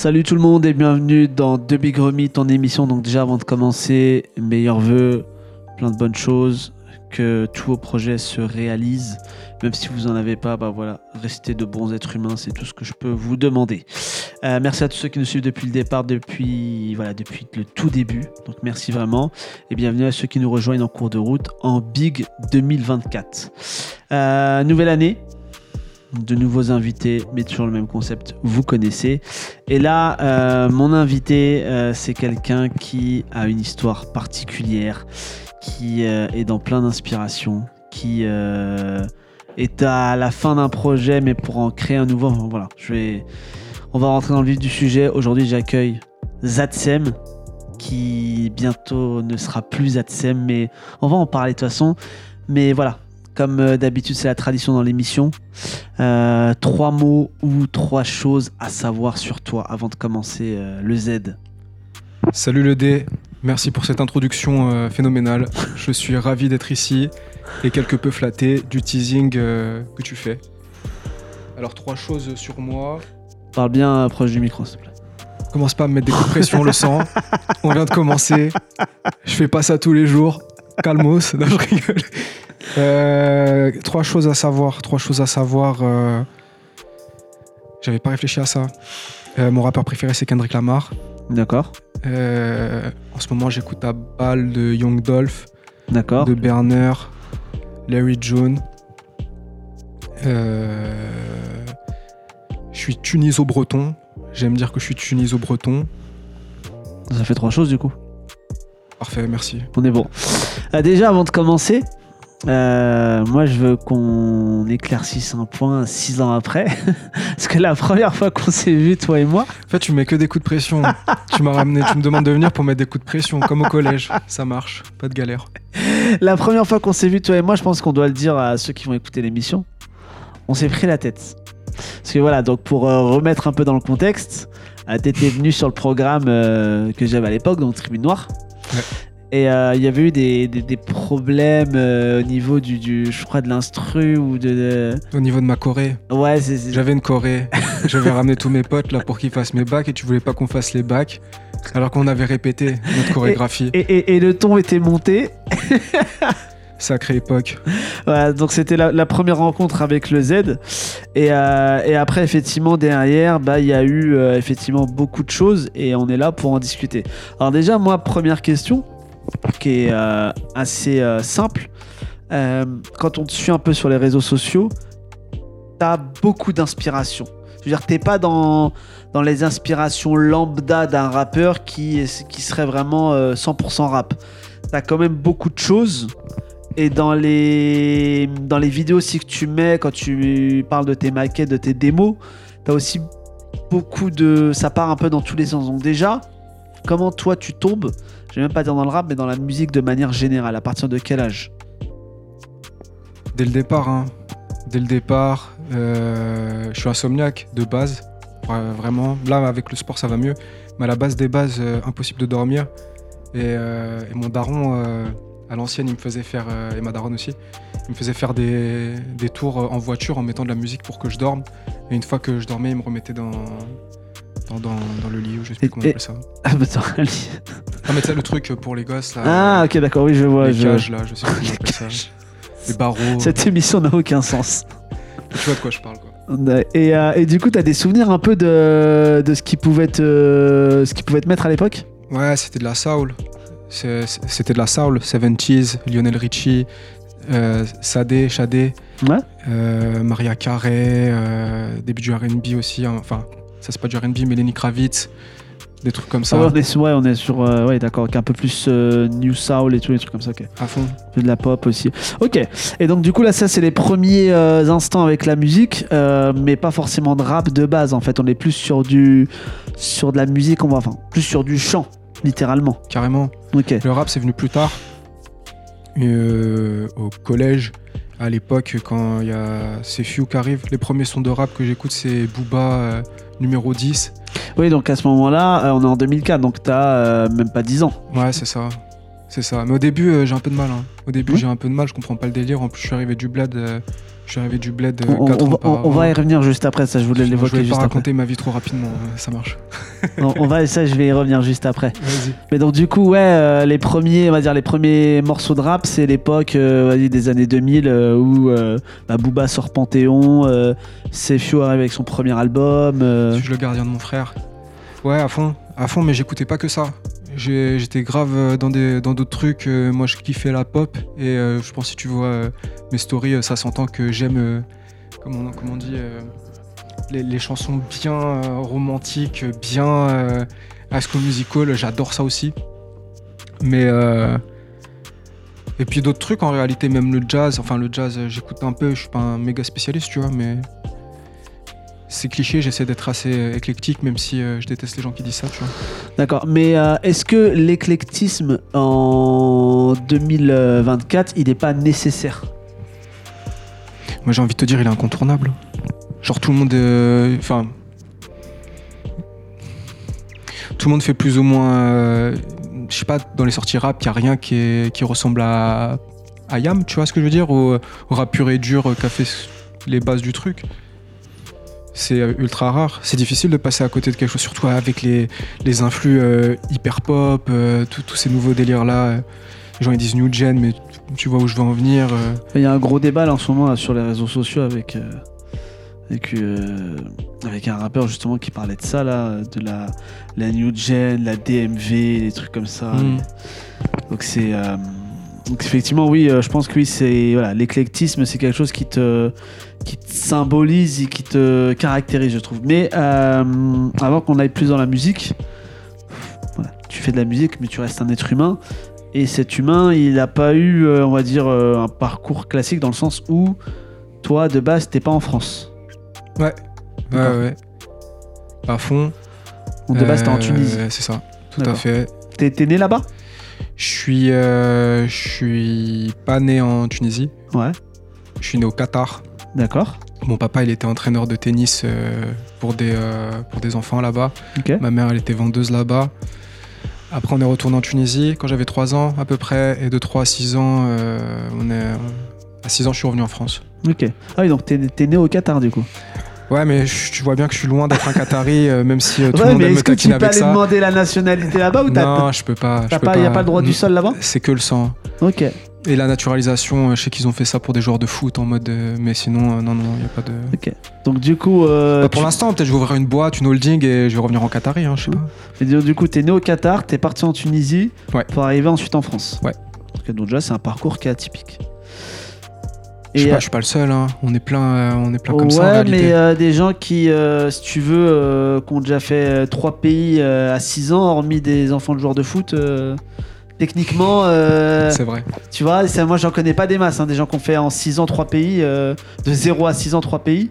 Salut tout le monde et bienvenue dans The Big Remit, ton émission. Donc déjà avant de commencer, meilleurs vœux, plein de bonnes choses, que tous vos projets se réalisent. Même si vous en avez pas, bah voilà, restez de bons êtres humains, c'est tout ce que je peux vous demander. Euh, merci à tous ceux qui nous suivent depuis le départ, depuis voilà, depuis le tout début. Donc merci vraiment et bienvenue à ceux qui nous rejoignent en cours de route en Big 2024. Euh, nouvelle année, de nouveaux invités, mais toujours le même concept, vous connaissez. Et là, euh, mon invité, euh, c'est quelqu'un qui a une histoire particulière, qui euh, est dans plein d'inspiration, qui est à la fin d'un projet, mais pour en créer un nouveau. Voilà, on va rentrer dans le vif du sujet. Aujourd'hui, j'accueille Zatsem, qui bientôt ne sera plus Zatsem, mais on va en parler de toute façon. Mais voilà, comme euh, d'habitude, c'est la tradition dans l'émission. Euh, trois mots ou trois choses à savoir sur toi avant de commencer euh, le Z. Salut le D, merci pour cette introduction euh, phénoménale. Je suis ravi d'être ici et quelque peu flatté du teasing que tu fais. Alors trois choses sur moi. Parle bien proche du micro, s'il te plaît. Commence pas à me mettre des coups de pression, on le sent. On vient de commencer. Je fais pas ça tous les jours. Calmos, non je rigole. Euh, trois choses à savoir. Trois choses à savoir. euh, J'avais pas réfléchi à ça. Euh, mon rappeur préféré c'est Kendrick Lamar. D'accord, en ce moment, j'écoute à balle de Young Dolph, d'accord. de Berner, Larry June. Euh, je suis tuniso-breton. J'aime dire que je suis tuniso-breton. Ça fait trois choses du coup. Parfait, merci. On est bon. Euh, déjà, avant de commencer, euh, moi je veux qu'on éclaircisse un point six ans après. Parce que la première fois qu'on s'est vu, toi et moi, En fait, tu mets que des coups de pression. tu m'as ramené, tu me demandes de venir pour mettre des coups de pression, comme au collège. Ça marche, pas de galère. la première fois qu'on s'est vu, toi et moi, je pense qu'on doit le dire à ceux qui vont écouter l'émission, on s'est pris la tête. Parce que voilà, donc pour euh, remettre un peu dans le contexte, euh, t'étais venu sur le programme que j'avais à l'époque, donc Tribune Noire. Ouais. Et euh, il y avait eu des, des- des problèmes euh, au niveau du, du, je crois, de l'instru ou de, de- Au niveau de ma choré, Ouais, c'est... j'avais une choré. J'avais ramené tous mes potes là pour qu'ils fassent mes bacs et tu voulais pas qu'on fasse les bacs. Alors qu'on avait répété notre chorégraphie. Et, et- et le ton était monté. Sacrée époque. Voilà, donc c'était la, la première rencontre avec le Z. Et, euh, et après, effectivement, derrière, bah, il y a eu euh, effectivement beaucoup de choses et on est là pour en discuter. Alors déjà, moi, première question, qui est euh, assez euh, simple. Euh, quand on te suit un peu sur les réseaux sociaux, t'as beaucoup d'inspiration. Je veux dire, t'es pas dans, dans les inspirations lambda d'un rappeur qui, qui serait vraiment euh, 100% rap. T'as quand même beaucoup de choses. Et dans les, dans les vidéos aussi que tu mets, quand tu parles de tes maquettes, de tes démos, t'as aussi beaucoup de. Ça part un peu dans tous les sens. Donc, déjà, comment toi tu tombes, je vais même pas dire dans le rap, mais dans la musique de manière générale À partir de quel âge? Dès le départ, hein. Dès le départ, euh, je suis insomniaque de base. Vraiment. Là, avec le sport, ça va mieux. Mais à la base des bases, euh, impossible de dormir. Et, euh, mon daron, à l'ancienne, il me faisait faire, et ma daronne aussi, il me faisait faire des, des tours en voiture en mettant de la musique pour que je dorme. Et une fois que je dormais, il me remettait dans, dans, dans, dans le lit, ou je sais plus Et- comment on appelle ça. Ah, bah, allez. Non, mais tu sais, le truc pour les gosses, là. Ah, ok, d'accord, oui, je vois. les je- cages, là, je sais plus comment on appelle ça. Les barreaux. Cette émission n'a aucun sens. Tu vois de quoi je parle, quoi. Et, euh, et du coup, t'as des souvenirs un peu de, de ce, qui pouvait te, ce qui pouvait te mettre à l'époque? Ouais, c'était de la soul. C'était de la soul. 70s, Lionel Richie, euh, Sade, Shadé, Ouais. euh, Maria Carey, euh, début du RB aussi. hein. Enfin, ça c'est pas du RB, mais Lenny Kravitz, des trucs comme ça. Ah ouais, on est sur, ouais, on est sur euh, ouais, d'accord, un peu plus euh, New Soul et tous les trucs comme ça, ok. À fond. De la pop aussi. Ok, et donc du coup là ça c'est les premiers euh, instants avec la musique, euh, mais pas forcément de rap de base en fait, on est plus sur du sur de la musique, on va enfin plus sur du chant, littéralement. Carrément. Ok, Le rap, c'est venu plus tard. Au collège, à l'époque, quand il y a C'est Few qui arrive, les premiers sons de rap que j'écoute, c'est Booba numéro 10. oui donc à ce moment-là, euh, on est en 2004, donc t'as euh, même pas 10 ans. Ouais, c'est ça. C'est ça. Mais au début, euh, j'ai un peu de mal. hein. Au début, Oui. j'ai un peu de mal, je comprends pas le délire. En plus, je suis arrivé du bled. Je suis arrivé du bled euh, On, quatre on ans va, on- on va y revenir juste après, ça je voulais Je l'évoquer vais juste pas après. raconter ma vie trop rapidement, euh, ça marche. on, on va, ça je vais y revenir juste après. Vas-y. Mais donc du coup, ouais, euh, les premiers, on va dire les premiers morceaux de rap, c'est l'époque euh, des années 2000 euh, où bah, Booba sort Panthéon, Sefio arrive avec son premier album. Suis-je le gardien de mon frère Ouais, à fond, à fond, mais j'écoutais pas que ça. J'étais grave euh, dans dans d'autres trucs. euh, moi, je kiffais la pop et euh, je pense si tu vois mes stories, ça s'entend que j'aime, comment, comment on dit, les, les chansons bien romantiques, bien High School Musical. J'adore ça aussi. Mais et puis d'autres trucs en réalité, même le jazz. Enfin, le jazz, j'écoute un peu. Je suis pas un méga spécialiste, tu vois, mais c'est cliché, j'essaie d'être assez euh, éclectique, même si euh, je déteste les gens qui disent ça, tu vois. D'accord, mais euh, est-ce que l'éclectisme en 2024, il n'est pas nécessaire? Moi j'ai envie de te dire, il est incontournable. Genre tout le monde. Enfin. tout le monde fait plus ou moins. je sais pas, dans les sorties rap, il n'y a rien qui, est- qui ressemble à, à Yam, tu vois ce que je veux dire? Au, au rap pur et dur euh, qui a fait les bases du truc. C'est euh, ultra rare. C'est difficile de passer à côté de quelque chose, surtout avec les, les influx euh, hyper pop, euh, tous ces nouveaux délires là. Les gens ils disent new gen, mais tu vois où je veux en venir. euh. Il y a un gros débat là, en ce moment là, sur les réseaux sociaux avec, avec, avec un rappeur justement qui parlait de ça, là, de la, la New Gen, la DMV, des trucs comme ça. Mm. Donc c'est. donc effectivement, oui, je pense que oui, c'est. Voilà, l'éclectisme, c'est quelque chose qui te, qui te symbolise et qui te caractérise, je trouve. Mais euh, avant qu'on aille plus dans la musique, voilà, tu fais de la musique, mais tu restes un être humain. Et cet humain, il n'a pas eu, euh, on va dire, euh, un parcours classique dans le sens où toi, de base, t'es pas en France. Ouais, D'accord. ouais. À fond. Donc, de base, t'es en Tunisie. C'est ça, tout à fait. T'es t'es né là-bas? Je suis, euh, je suis pas né en Tunisie. Ouais, Je suis né au Qatar. D'accord. Mon papa, il était entraîneur de tennis euh, pour, des, euh, pour des enfants là-bas. Ma mère, elle était vendeuse là-bas. Après, on est retourné en Tunisie quand j'avais 3 ans à peu près. Et de 3 à 6 ans, euh, on est... à 6 ans, je suis revenu en France. Ok. Ah oui, donc t'es né au Qatar du coup. Ouais, mais je- tu vois bien que je suis loin d'être un Qatari, euh, même si euh, tout ouais, le monde mais est-ce que tu peux aller ça. demander la nationalité là-bas ou t'as Non, je peux pas. t'as je peux pas, y a pas le droit du sol là-bas? C'est que le sang. Ok. Et la naturalisation, euh, je sais qu'ils ont fait ça pour des joueurs de foot en mode. euh, mais sinon, euh, non, non, il n'y a pas de. Ok. Donc du coup, euh, Bah, pour l'instant, peut-être je vais ouvrir une boîte, une holding et je vais revenir en Qatari, hein, je sais pas. Et du du coup, t'es né au Qatar, t'es parti en Tunisie Ouais. pour arriver ensuite en France. Ouais. Ok, donc déjà, c'est un parcours qui est atypique. Je sais pas, je suis pas le seul, hein. on est plein, euh, on est plein comme ouais, ça en réalité. mais euh, des gens qui, euh, si tu veux, euh, qui ont déjà fait euh, trois pays euh, à 6 ans, hormis des enfants de joueurs de foot, euh, techniquement, euh, C'est vrai. tu vois, moi j'en connais pas des masses, hein, des gens qui ont fait en 6 ans trois pays, euh, de 0 à 6 ans trois pays,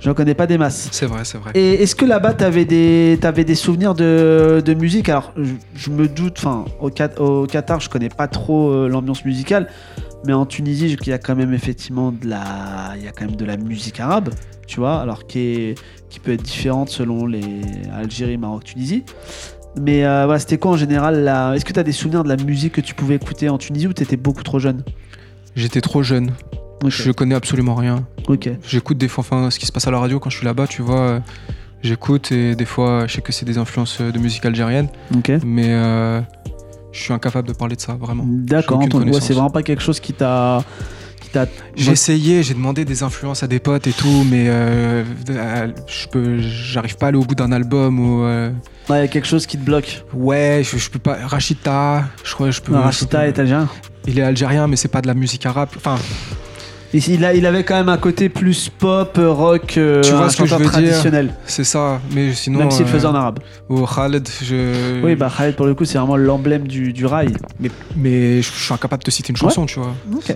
j'en connais pas des masses. C'est vrai, c'est vrai. Et est-ce que là-bas, tu avais des, t'avais des souvenirs de, de musique? Alors, je, je me doute, enfin, au Qatar, je connais pas trop euh, l'ambiance musicale, mais en Tunisie, il y a quand même effectivement de la, il y a quand même de la musique arabe, tu vois, alors qui, est, qui peut être différente selon les Algérie, Maroc, Tunisie. Mais euh, voilà, c'était quoi en général la... Est-ce que tu as des souvenirs de la musique que tu pouvais écouter en Tunisie ou tu étais beaucoup trop jeune? J'étais trop jeune, je connais absolument rien. Ok. J'écoute des fois, enfin, ce qui se passe à la radio quand je suis là-bas, tu vois. euh, J'écoute et des fois, je sais que c'est des influences euh, de musique algérienne, Ok. mais euh, je suis incapable de parler de ça, vraiment. D'accord. Ouais, c'est vraiment pas quelque chose qui t'a, t'a. J'ai essayé, j'ai demandé des influences à des potes et tout, mais euh, euh, je peux, j'arrive pas à aller au bout d'un album ou. euh, Ouais, il y a quelque chose qui te bloque. ouais, je, je peux pas. Rachita, je crois, je peux. Non, Rachita est algérien. Il est algérien, mais c'est pas de la musique arabe. Enfin, Il, a- il avait quand même un côté plus pop, rock, euh, Tu vois un ce que je chanteur veux dire? Traditionnel, c'est ça. Mais sinon. même s'il le faisait en arabe. Ou Khaled, je. Oui, bah Khaled, pour le coup, c'est vraiment l'emblème du, du rail. Mais, mais je suis incapable de te citer une chanson, tu vois. Ok.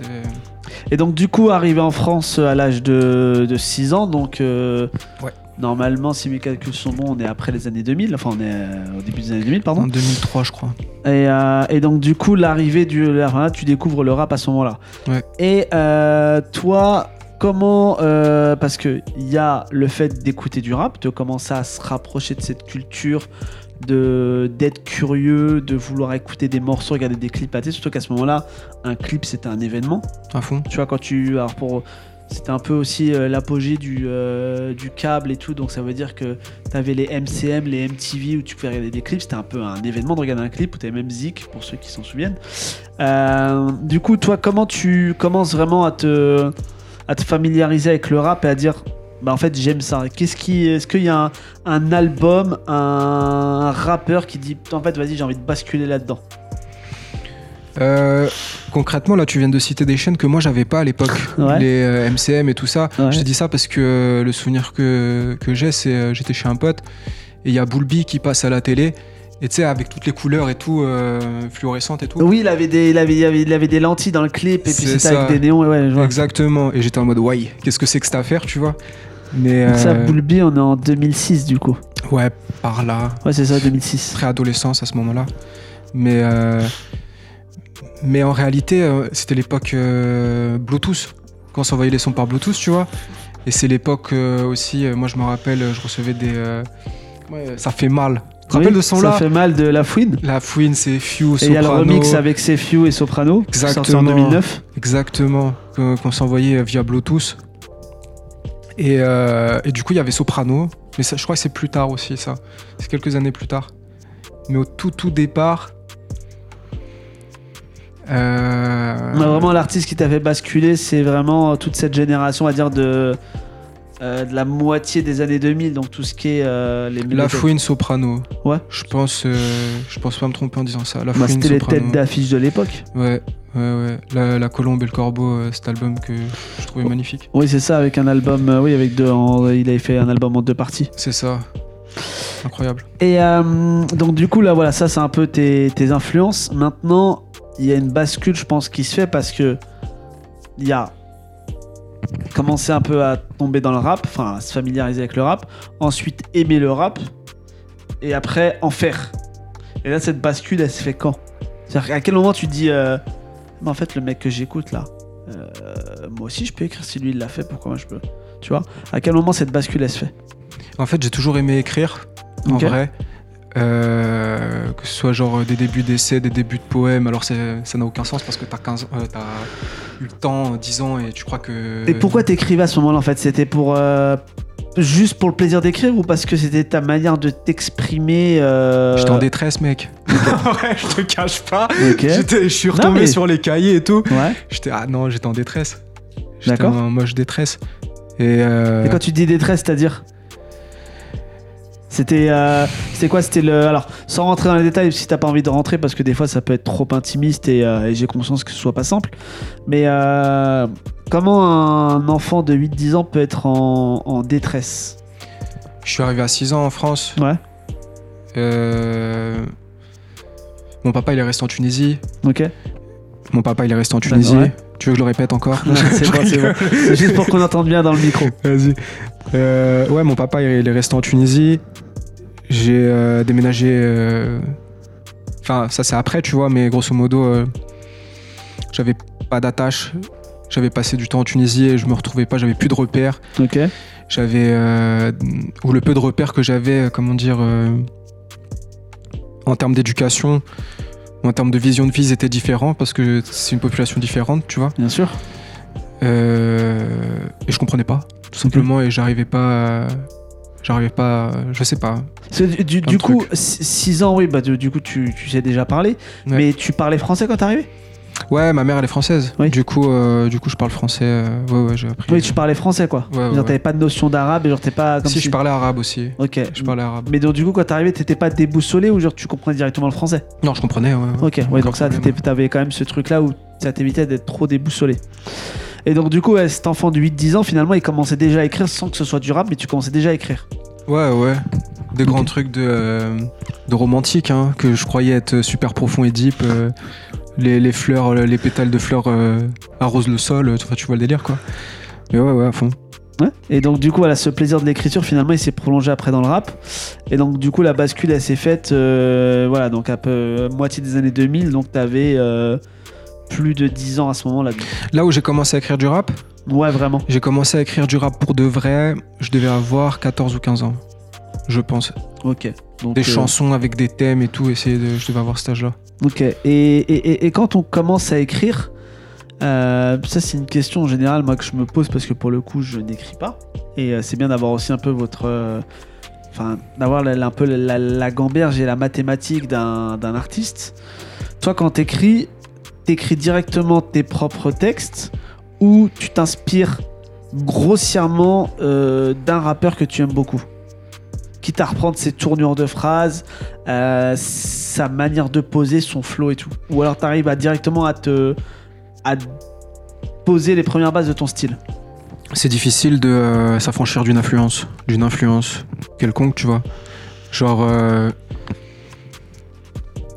Et donc, du coup, arrivé en France euh, à l'âge de, de 6 ans, donc euh, Ouais. normalement, si mes calculs sont bons, on est après les années 2000, enfin, on est euh, au début des années 2000, pardon. En 2003, je crois. Et, euh, et donc, du coup, l'arrivée du. Là, tu découvres le rap à ce moment-là. Ouais. Et euh, toi, comment. parce qu'il y a le fait d'écouter du rap, de commencer à se rapprocher de cette culture de d'être curieux, de vouloir écouter des morceaux, regarder des clips à télé, surtout qu'à ce moment-là, un clip c'était un événement. À fond. Tu vois, quand tu. Alors pour. C'était un peu aussi euh, l'apogée du, euh, du câble et tout, donc ça veut dire que tu avais les MCM, les MTV où tu pouvais regarder des clips, c'était un peu un événement de regarder un clip, où tu avais même Zik, pour ceux qui s'en souviennent. Euh, du coup, toi, comment tu commences vraiment à te, à te familiariser avec le rap et à dire, bah en fait j'aime ça. Qu'est-ce qui, est-ce qu'il y a un, un album, un, rappeur qui dit, en fait vas-y j'ai envie de basculer là-dedans? Euh, concrètement, là, tu viens de citer des chaînes que moi j'avais pas à l'époque, Ouais. les euh, MCM et tout ça. Ouais. Je te dis ça parce que euh, le souvenir que, que j'ai, c'est euh, j'étais chez un pote et il y a Boulby qui passe à la télé. Et tu sais, avec toutes les couleurs et tout, euh, fluorescentes et tout. Oui, il avait des, il avait, il avait, il avait des lentilles dans le clip et puis c'était avec des néons. et Ouais, je vois. Exactement. Et j'étais en mode, ouais, qu'est-ce que c'est que cette affaire, tu vois? Mais Donc ça, euh, Boulby, on est en 2006 du coup. ouais, par là, Ouais, c'est ça, 2006. préadolescence à ce moment-là. Mais, euh, mais en réalité, euh, c'était l'époque euh, Bluetooth, quand on s'envoyait les sons par Bluetooth, tu vois. Et c'est l'époque euh, aussi, moi je me rappelle, je recevais des. ouais, ça fait mal. Tu te rappelles Oui, de ce Ça son-là fait mal de la fouine. La fouine, c'est Few, Et il y a le Soprano. remix avec Sefiu et Soprano, sorti en Exactement. 2009. Exactement, qu'on s'envoyait via Bluetooth. Et, euh, et du coup, il y avait Soprano, mais je crois que c'est plus tard aussi, ça. C'est quelques années plus tard. Mais au tout, tout départ. euh, vraiment, l'artiste qui t'a fait basculer, c'est vraiment toute cette génération, on va dire, de, euh, de la moitié des années 2000, donc tout ce qui est euh, les La. Fouine Soprano. Ouais. Je pense, euh, je pense pas me tromper en disant ça. La Bah, Fouine C'était les têtes d'affiche de l'époque. Ouais, ouais, ouais. La, la Colombe et le Corbeau, euh, cet album que je trouvais Oh. magnifique. Oui, c'est ça, avec un album. oui, avec deux. en- il avait fait un album en deux parties. C'est ça. Incroyable. Et donc, du coup, là, voilà, ça, c'est un peu tes, tes influences. Maintenant, il y a une bascule, je pense, qui se fait parce que il y a commencé un peu à tomber dans le rap, enfin, à se familiariser avec le rap. Ensuite, aimer le rap. Et après, en faire. Et là, cette bascule, elle se fait quand? C'est-à-dire, à quel moment tu te dis, euh, mais en fait, le mec que j'écoute là, euh, moi aussi, je peux écrire si lui il l'a fait, pourquoi moi je peux? Tu vois? À quel moment cette bascule, elle se fait? En fait, j'ai toujours aimé écrire, en vrai. Euh, que ce soit genre des débuts d'essais, des débuts de poèmes. Alors ça n'a aucun sens parce que t'as 15 euh, t'as eu le temps, 10 ans et tu crois que... Et pourquoi t'écrivais à ce moment-là en fait? C'était pour euh, juste pour le plaisir d'écrire ou parce que c'était ta manière de t'exprimer euh, J'étais en détresse, mec. ouais, je te cache pas. Ok. J'étais- Je suis retombé mais- sur les cahiers et tout. Ouais. J'étais ah non, j'étais en détresse. J'étais D'accord. en moche détresse. Et, euh, Et quand tu dis détresse, c'est-à-dire? C'était euh, c'était quoi? C'était le alors sans rentrer dans les détails si t'as pas envie de rentrer parce que des fois ça peut être trop intimiste et, euh, et j'ai conscience que ce soit pas simple. Mais euh, comment un enfant de 8-10 ans peut être en, en détresse? Je suis arrivé à 6 ans en France. Ouais. Mon papa, il est resté en Tunisie. Ok. Mon papa, il est resté en Tunisie. ouais. Tu veux que je le répète encore? C'est bon, c'est bon. C'est juste pour qu'on entende bien dans le micro. Vas-y. Euh, ouais, mon papa, il est resté en Tunisie. J'ai euh, déménagé. euh, Enfin, ça c'est après, tu vois, mais grosso modo, euh, j'avais pas d'attache. J'avais passé du temps en Tunisie et je me retrouvais pas, j'avais plus de repères. Ok. J'avais. ou le peu de repères que j'avais, comment dire. en termes d'éducation ou en termes de vision de vie, ils étaient différents parce que c'est une population différente, tu vois. Bien sûr. Euh, et je comprenais pas, tout simplement, et j'arrivais pas. à- J'arrivais pas. Je sais pas. Du, coup, 6 ans, oui, bah du, du coup, tu, tu sais déjà parler. Ouais. Mais tu parlais français quand t'es arrivé? Ouais, ma mère, elle est française. Oui. Du coup, euh, du coup, je parle français. euh, ouais, ouais, j'ai appris. Oui, tu parlais français, quoi. Ouais, genre, ouais, t'avais pas de notion d'arabe et genre, t'es pas comme Si, je parlais arabe aussi. Ok. Je parlais arabe. Mais donc, du coup, quand t'es arrivé, t'étais pas déboussolé ou genre tu comprenais directement le français? Non, je comprenais, ouais. Ok, ouais, donc ça, t'avais quand même ce truc-là où ça t'évitait d'être trop déboussolé. Et donc, du coup, ouais, cet enfant de 8-10 ans, finalement, il commençait déjà à écrire sans que ce soit du rap, mais tu commençais déjà à écrire. Ouais, ouais. Des grands trucs de, euh, de romantique, hein, que je croyais être super profond et deep. euh, les, les fleurs, euh, les pétales de fleurs euh, arrosent le sol, enfin, tu vois le délire, quoi. Mais ouais, ouais, à fond. Ouais. Et donc, du coup, voilà, ce plaisir de l'écriture, finalement, il s'est prolongé après dans le rap. Et donc, du coup, la bascule, elle s'est faite, euh, voilà, donc à peu moitié des années 2000. Donc, t'avais euh, plus de 10 ans à ce moment-là. Là où j'ai commencé à écrire du rap, Ouais, vraiment. j'ai commencé à écrire du rap pour de vrai, je devais avoir 14 ou 15 ans. je pense. Ok. Donc, Des euh, chansons avec des thèmes et tout, essayer de, je devais avoir cet âge-là. Ok. Et, et, et- quand on commence à écrire, euh, ça c'est une question en général moi que je me pose parce que pour le coup je n'écris pas. Et euh, c'est bien d'avoir aussi un peu votre, enfin d'avoir la- la- un peu la, la gamberge et la mathématique d'un d'un artiste. Toi quand t'écris, t'écris directement tes propres textes ou tu t'inspires grossièrement euh, d'un rappeur que tu aimes beaucoup quitte à reprendre ses tournures de phrases, euh, sa manière de poser, son flow et tout. Ou alors tu arrives à directement à te à poser les premières bases de ton style. C'est difficile de euh, s'affranchir d'une influence, d'une influence quelconque, tu vois. Genre,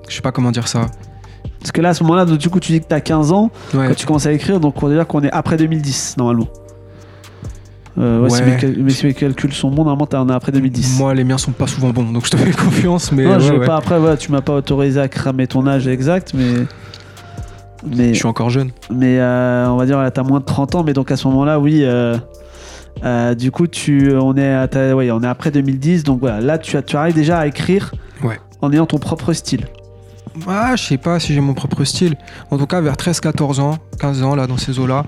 je sais pas comment dire ça. Parce que là, à ce moment-là, du coup, tu dis que tu as 15 ans Ouais, quand tu commences à écrire, donc on va dire qu'on est après 2010, normalement. Euh, ouais, Si, mes cal- mais si mes calculs sont bons, normalement, t'en es après 2010. moi les miens sont pas souvent bons, donc je te fais confiance, mais non, je veux pas, après, voilà, tu m'as pas autorisé à cramer ton âge exact, mais. Mais, je suis encore jeune. mais euh, on va dire, tu as moins de 30 ans, mais donc à ce moment-là, oui. euh, euh, du coup, tu, on, est à ta- ouais, on est après 2010, donc voilà, là, tu, as- tu arrives déjà à écrire Ouais. en ayant ton propre style. Ah, je sais pas si j'ai mon propre style. En tout cas, vers 13-14 ans, 15 ans, là, dans ces eaux-là,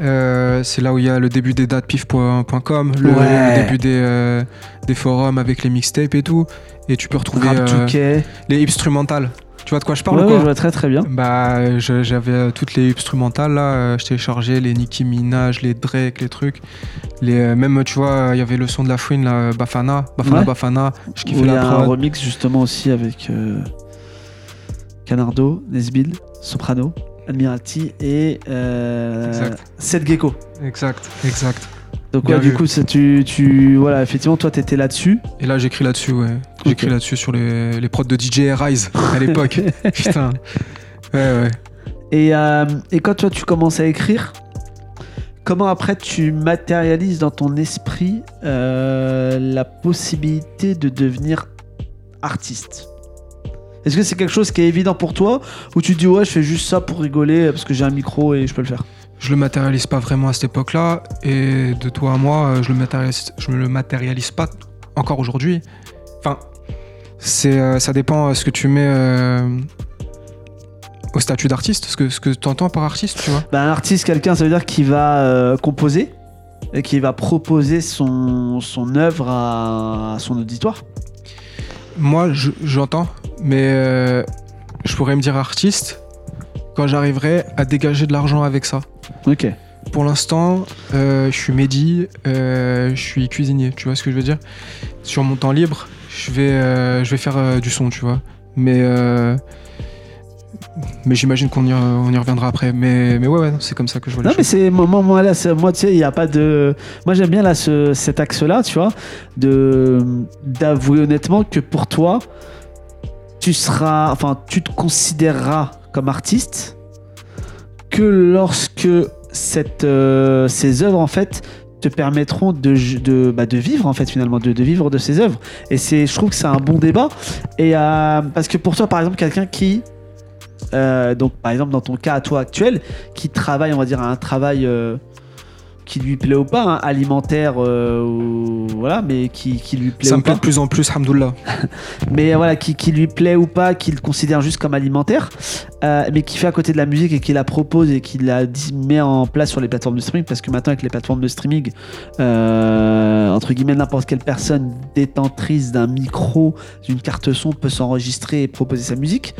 euh, c'est là où il y a le début des dates pif.com, le, Ouais. le début des, euh, des forums avec les mixtapes et tout. Et tu peux retrouver euh, les instrumentales. Tu vois de quoi je parle Ouais, ou ouais, quoi je vois très très bien. Bah, j'avais euh, toutes les instrumentales là, je téléchargeais les Nicki Minaj, les Drake, les trucs. Les, même, tu vois, il y avait le son de la fouine, là, Bafana, Bafana. Bafana. Je kiffais il y la a un remix justement aussi avec Canardo, Nesbill, Soprano, Admiralty et euh, Exact. Seth Gecko. Exact, exact. Donc ouais, du coup, ça, tu, tu, voilà, effectivement, toi, t'étais là-dessus. Et là, j'écris là-dessus, ouais. J'écris là-dessus sur les, les prods de DJ Rise à l'époque. Putain. Ouais, ouais. Et, euh, et quand toi, tu commences à écrire, comment après tu matérialises dans ton esprit euh, la possibilité de devenir artiste? Est-ce que c'est quelque chose qui est évident pour toi ou tu te dis ouais, je fais juste ça pour rigoler parce que j'ai un micro et je peux le faire? Je le matérialise pas vraiment à cette époque-là. Et de toi à moi, euh, je le matérialise, je me le matérialise pas encore aujourd'hui. Enfin, c'est, euh, ça dépend euh, ce que tu mets euh, au statut d'artiste, ce que, ce que tu entends par artiste, tu vois. Bah, un artiste, quelqu'un, ça veut dire qu'il va euh, composer et qu'il va proposer son, son œuvre à, à son auditoire. Moi, je- j'entends, mais euh, je pourrais me dire artiste quand j'arriverai à dégager de l'argent avec ça. Ok. Pour l'instant, euh, je suis Mehdi, euh, je suis cuisinier, tu vois ce que je veux dire? Sur mon temps libre, je vais, je vais faire du son, tu vois. Mais, mais j'imagine qu'on y, on y reviendra après. Mais, mais ouais, ouais, c'est comme ça que je vois les Non, mais c'est moi, moi, là, moi, tu sais, il n'y a pas de. Moi, j'aime bien là ce- cet axe-là, tu vois, de d'avouer honnêtement que pour toi, tu seras, enfin, tu te considéreras comme artiste que lorsque euh, ces œuvres en fait te permettront de, bah, vivre en fait finalement de, vivre de ces œuvres. Et c'est je trouve que c'est un bon débat. Et euh, parce que pour toi par exemple quelqu'un qui euh, donc par exemple dans ton cas à toi actuel qui travaille on va dire à un travail qui lui plaît ou pas hein, alimentaire euh, ou- voilà mais qui, qui lui plaît Ça ou me plaît pas de plus en plus, Hamdoullah. mais voilà, qui, qui lui plaît ou pas, qu'il considère juste comme alimentaire, euh, mais qui fait à côté de la musique et qui la propose et qui la met en place sur les plateformes de streaming, parce que maintenant avec les plateformes de streaming, euh, entre guillemets, n'importe quelle personne détentrice d'un micro, d'une carte son peut s'enregistrer et proposer sa musique.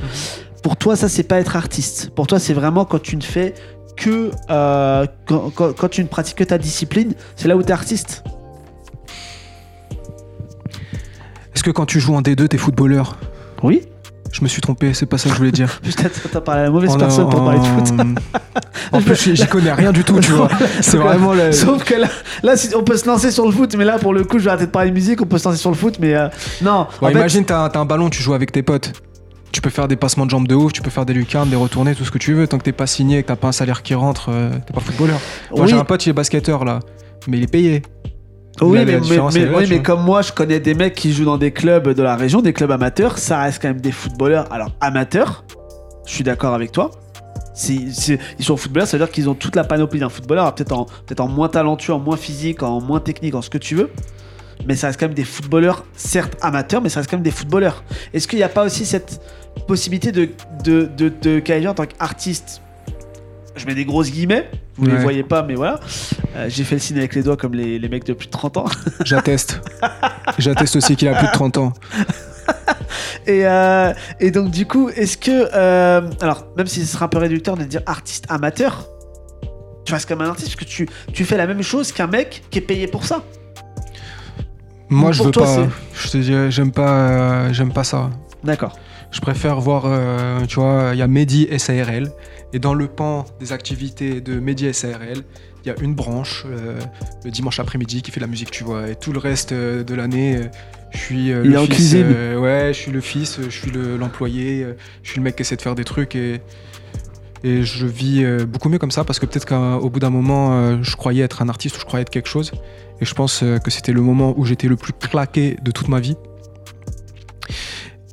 Pour toi, ça, c'est pas être artiste. Pour toi, c'est vraiment quand tu ne fais que euh, quand, quand- quand tu ne pratiques que ta discipline, c'est là où tu es artiste. Est-ce que quand tu joues en D2, t'es footballeur? Oui. Je me suis trompé, c'est pas ça que je voulais dire. Peut-être t'as parlé à la mauvaise En- personne pour parler de foot. en plus, j'y- connais rien du tout, tu vois. C'est vraiment le. Sauf que là, là, on peut se lancer sur le foot, mais là, pour le coup, je vais arrêter de parler de musique, on peut se lancer sur le foot, mais euh, non. Bon, en fait, imagine, t'as t'as un ballon, tu joues avec tes potes. Tu peux faire des passements de jambes de ouf, tu peux faire des lucarnes, des retournées, tout ce que tu veux. Tant que t'es pas signé, que t'as pas un salaire qui rentre, euh, t'es pas footballeur. Moi, oui, j'ai un pote, il est basketteur là, mais il est payé. oui, mais, oui, comme moi, je connais des mecs qui jouent dans des clubs de la région, des clubs amateurs, ça reste quand même des footballeurs. Alors, amateurs, je suis d'accord avec toi. Si, si- ils sont footballeurs, ça veut dire qu'ils ont toute la panoplie d'un footballeur, peut-être en, peut en moins talentueux, en moins physique, en moins technique, en ce que tu veux. mais ça reste quand même des footballeurs, certes amateurs, mais ça reste quand même des footballeurs. Est-ce qu'il n'y a pas aussi cette possibilité de, de, de, de en tant qu'artiste Je mets des grosses guillemets, vous ne les Ouais. voyez pas, mais voilà. Euh, J'ai fait le signe avec les doigts comme les, les mecs de plus de 30 ans. J'atteste. J'atteste aussi qu'il a plus de 30 ans. Et, euh, et donc, du coup, est-ce que. euh, alors, même si ce serait un peu réducteur de dire artiste amateur, tu restes comme un artiste parce que tu, tu fais la même chose qu'un mec qui est payé pour ça. Moi, Donc, je veux toi, pas. Je te dis, j'aime pas, j'aime pas ça. D'accord. Je préfère voir, euh, tu vois, il y a Mehdi SARL. Et dans le pan des activités de Mehdi SARL, il y a une branche euh, le dimanche après-midi qui fait de la musique, tu vois. Et tout le reste euh, de l'année, euh, je suis Il le est fils. ouais, je suis le fils, je suis le- l'employé, je suis le mec qui essaie de faire des trucs et. Et je vis beaucoup mieux comme ça parce que peut-être qu'au bout d'un moment, je croyais être un artiste ou je croyais être quelque chose. Et je pense que c'était le moment où j'étais le plus claqué de toute ma vie.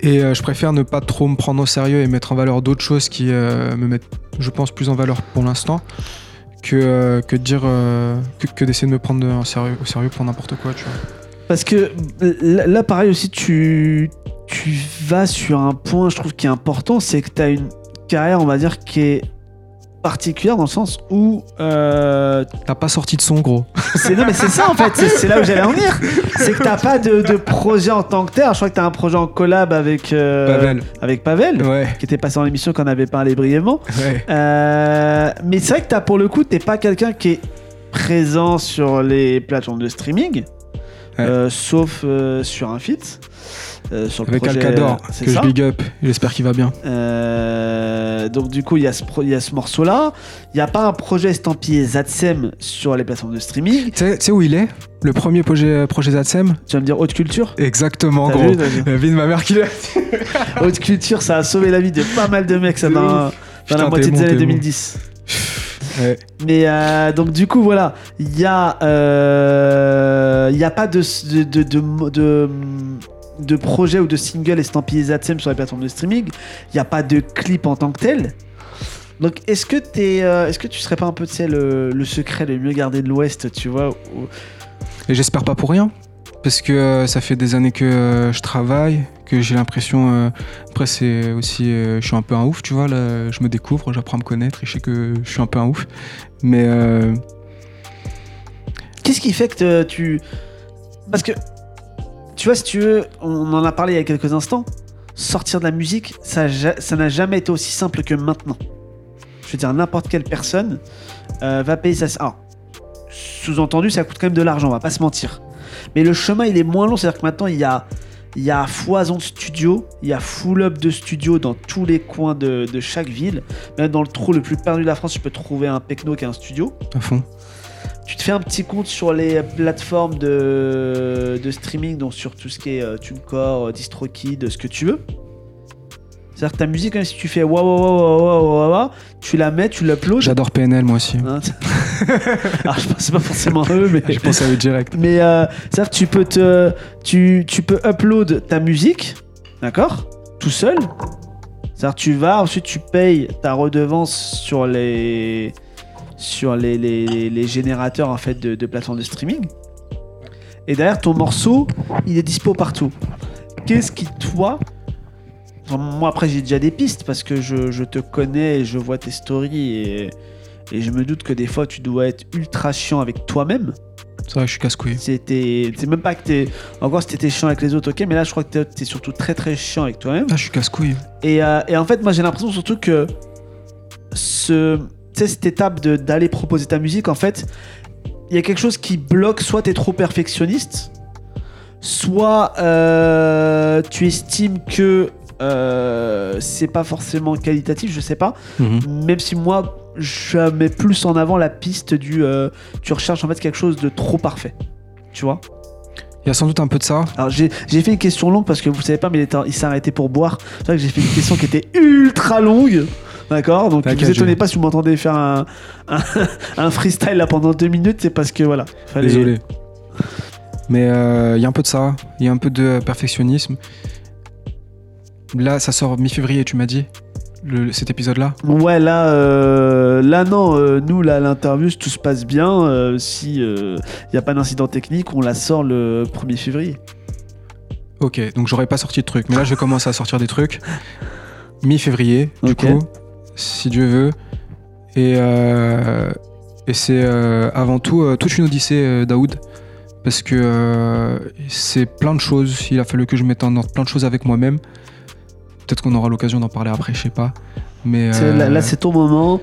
Et euh, je préfère ne pas trop me prendre au sérieux et mettre en valeur d'autres choses qui euh, me mettent, je pense, plus en valeur pour l'instant que, euh, que dire que, d'essayer de me prendre au sérieux pour n'importe quoi, tu vois. Parce que là, là, pareil aussi, tu, tu vas sur un point, je trouve, qui est important, c'est que tu as une carrière, on va dire, qui est particulière dans le sens où euh, T'as pas sorti de son, gros. c'est non mais c'est ça en fait c'est- c'est là où j'allais en venir c'est que t'as pas de, de projet en tant que tel je crois que t'as un projet en collab avec euh, Pavel. avec Pavel Ouais, qui était passé dans l'émission qu'on avait parlé brièvement ouais. Euh, mais c'est vrai que t'as pour le coup t'es pas quelqu'un qui est présent sur les plateformes de streaming Ouais. euh, sauf euh, sur un feat euh, sur le Avec projet Alcador, euh, c'est que ça je big up. J'espère qu'il va bien. Euh, donc du coup, il y a ce, morceau-là. Il n'y a pas un projet estampillé Zatsem sur les plateformes de streaming. Tu sais- où il est? Le premier projet, projet Zatsem? Tu vas me dire haute culture? Exactement, gros. vu, La vie de ma mère qui l'a. Haute culture, ça a sauvé la vie de pas mal de mecs ça, dans, dans Putain, la moitié des années t'es bon. 2010. Ouais. Mais euh, donc du coup voilà, il y a, euh, il y a pas de de, de, de, de- de projet ou de single estampillé Zatsem sur les plateformes de streaming. Il n'y a pas de clip en tant que tel. Donc est-ce que t'es, euh, est-ce que tu serais pas un peu tu sais, le, le secret le mieux gardé de l'Ouest, tu vois où- Et j'espère pas pour rien. Parce que euh, ça fait des années que euh, je travaille, que j'ai l'impression. après, c'est aussi. je suis un peu un ouf, tu vois. Là, je me découvre, j'apprends à me connaître et je sais que je suis un peu un ouf. Mais. euh, Qu'est-ce qui fait que tu. Parce que, tu vois, si tu veux, on en a parlé il y a quelques instants, sortir de la musique, ça n'a jamais été aussi simple que maintenant. Je veux dire, n'importe quelle personne euh, va payer sa. Alors, sous-entendu, ça coûte quand même de l'argent, on va pas se mentir. Mais le chemin, il est moins long, c'est-à-dire que maintenant, il y a. Il y a foison de studios, il y a full up de studios dans tous les coins de, de chaque ville. Même dans le trou le plus perdu de la France, tu peux trouver un Pecno qui a un studio à fond. Tu te fais un petit compte sur les plateformes de, de streaming, donc sur tout ce qui est euh, TuneCore, euh, DistroKid, ce que tu veux. C'est-à-dire que ta musique, même si tu fais waouh waouh waouh waouh waouh waouh, tu la mets, tu l'uploads. J'adore PNL, moi aussi. Hein, Alors je pense pas forcément à eux, mais. Je pense à eux direct. Mais euh, c'est-à-dire que tu peux te, tu, tu peux upload ta musique, d'accord, tout seul. C'est-à-dire que tu vas, ensuite tu payes ta redevance sur les, sur les, les, les générateurs en fait de, de plateformes de streaming. Et derrière ton morceau, il est dispo partout. Qu'est-ce qui toi moi après j'ai déjà des pistes parce que je, je te connais et je vois tes stories et, et je me doute que des fois tu dois être ultra chiant avec toi-même. C'est vrai, je suis casse-couille. C'était, c'est même pas que t'es. Encore si t'étais chiant avec les autres, ok, mais là je crois que t'es, t'es surtout très très chiant avec toi-même. Ah, je suis casse-couille. Et, euh, et en fait, moi j'ai l'impression surtout que ce, cette étape de, d'aller proposer ta musique, en fait, il y a quelque chose qui bloque. Soit t'es trop perfectionniste, soit euh, tu estimes que euh, c'est pas forcément qualitatif, je sais pas. Mhm. Même si moi, je mets plus en avant la piste du. euh, tu recherches en fait quelque chose de trop parfait. Tu vois? Il y a sans doute un peu de ça. Alors j'ai fait une question longue parce que vous savez pas, mais il s'est arrêté pour boire. C'est vrai que j'ai fait une question qui était ultra longue. D'accord Donc ne vous étonnez pas si vous m'entendez faire un, un, un freestyle là pendant deux minutes, c'est parce que voilà. fallait- Désolé. Mais euh, il y a un peu de ça. Il y a un peu de perfectionnisme. Là, ça sort mi-février, tu m'as dit le- cet épisode-là Ouais, là, euh, euh, là, non, euh, nous, là, l'interview, tout se passe bien, euh, si il n'y a pas d'incident technique, on la sort le 1er février. Ok, donc j'aurais pas sorti de trucs, mais là je commence à sortir des trucs. Mi-février, du coup, si Dieu veut. Et, euh, et c'est euh, avant tout euh, toute une odyssée Daoud. Parce que c'est plein de choses. Il a fallu que je mette en ordre plein de choses avec moi-même. Peut-être qu'on aura l'occasion d'en parler après, je sais pas. Mais Là, là, c'est ton moment.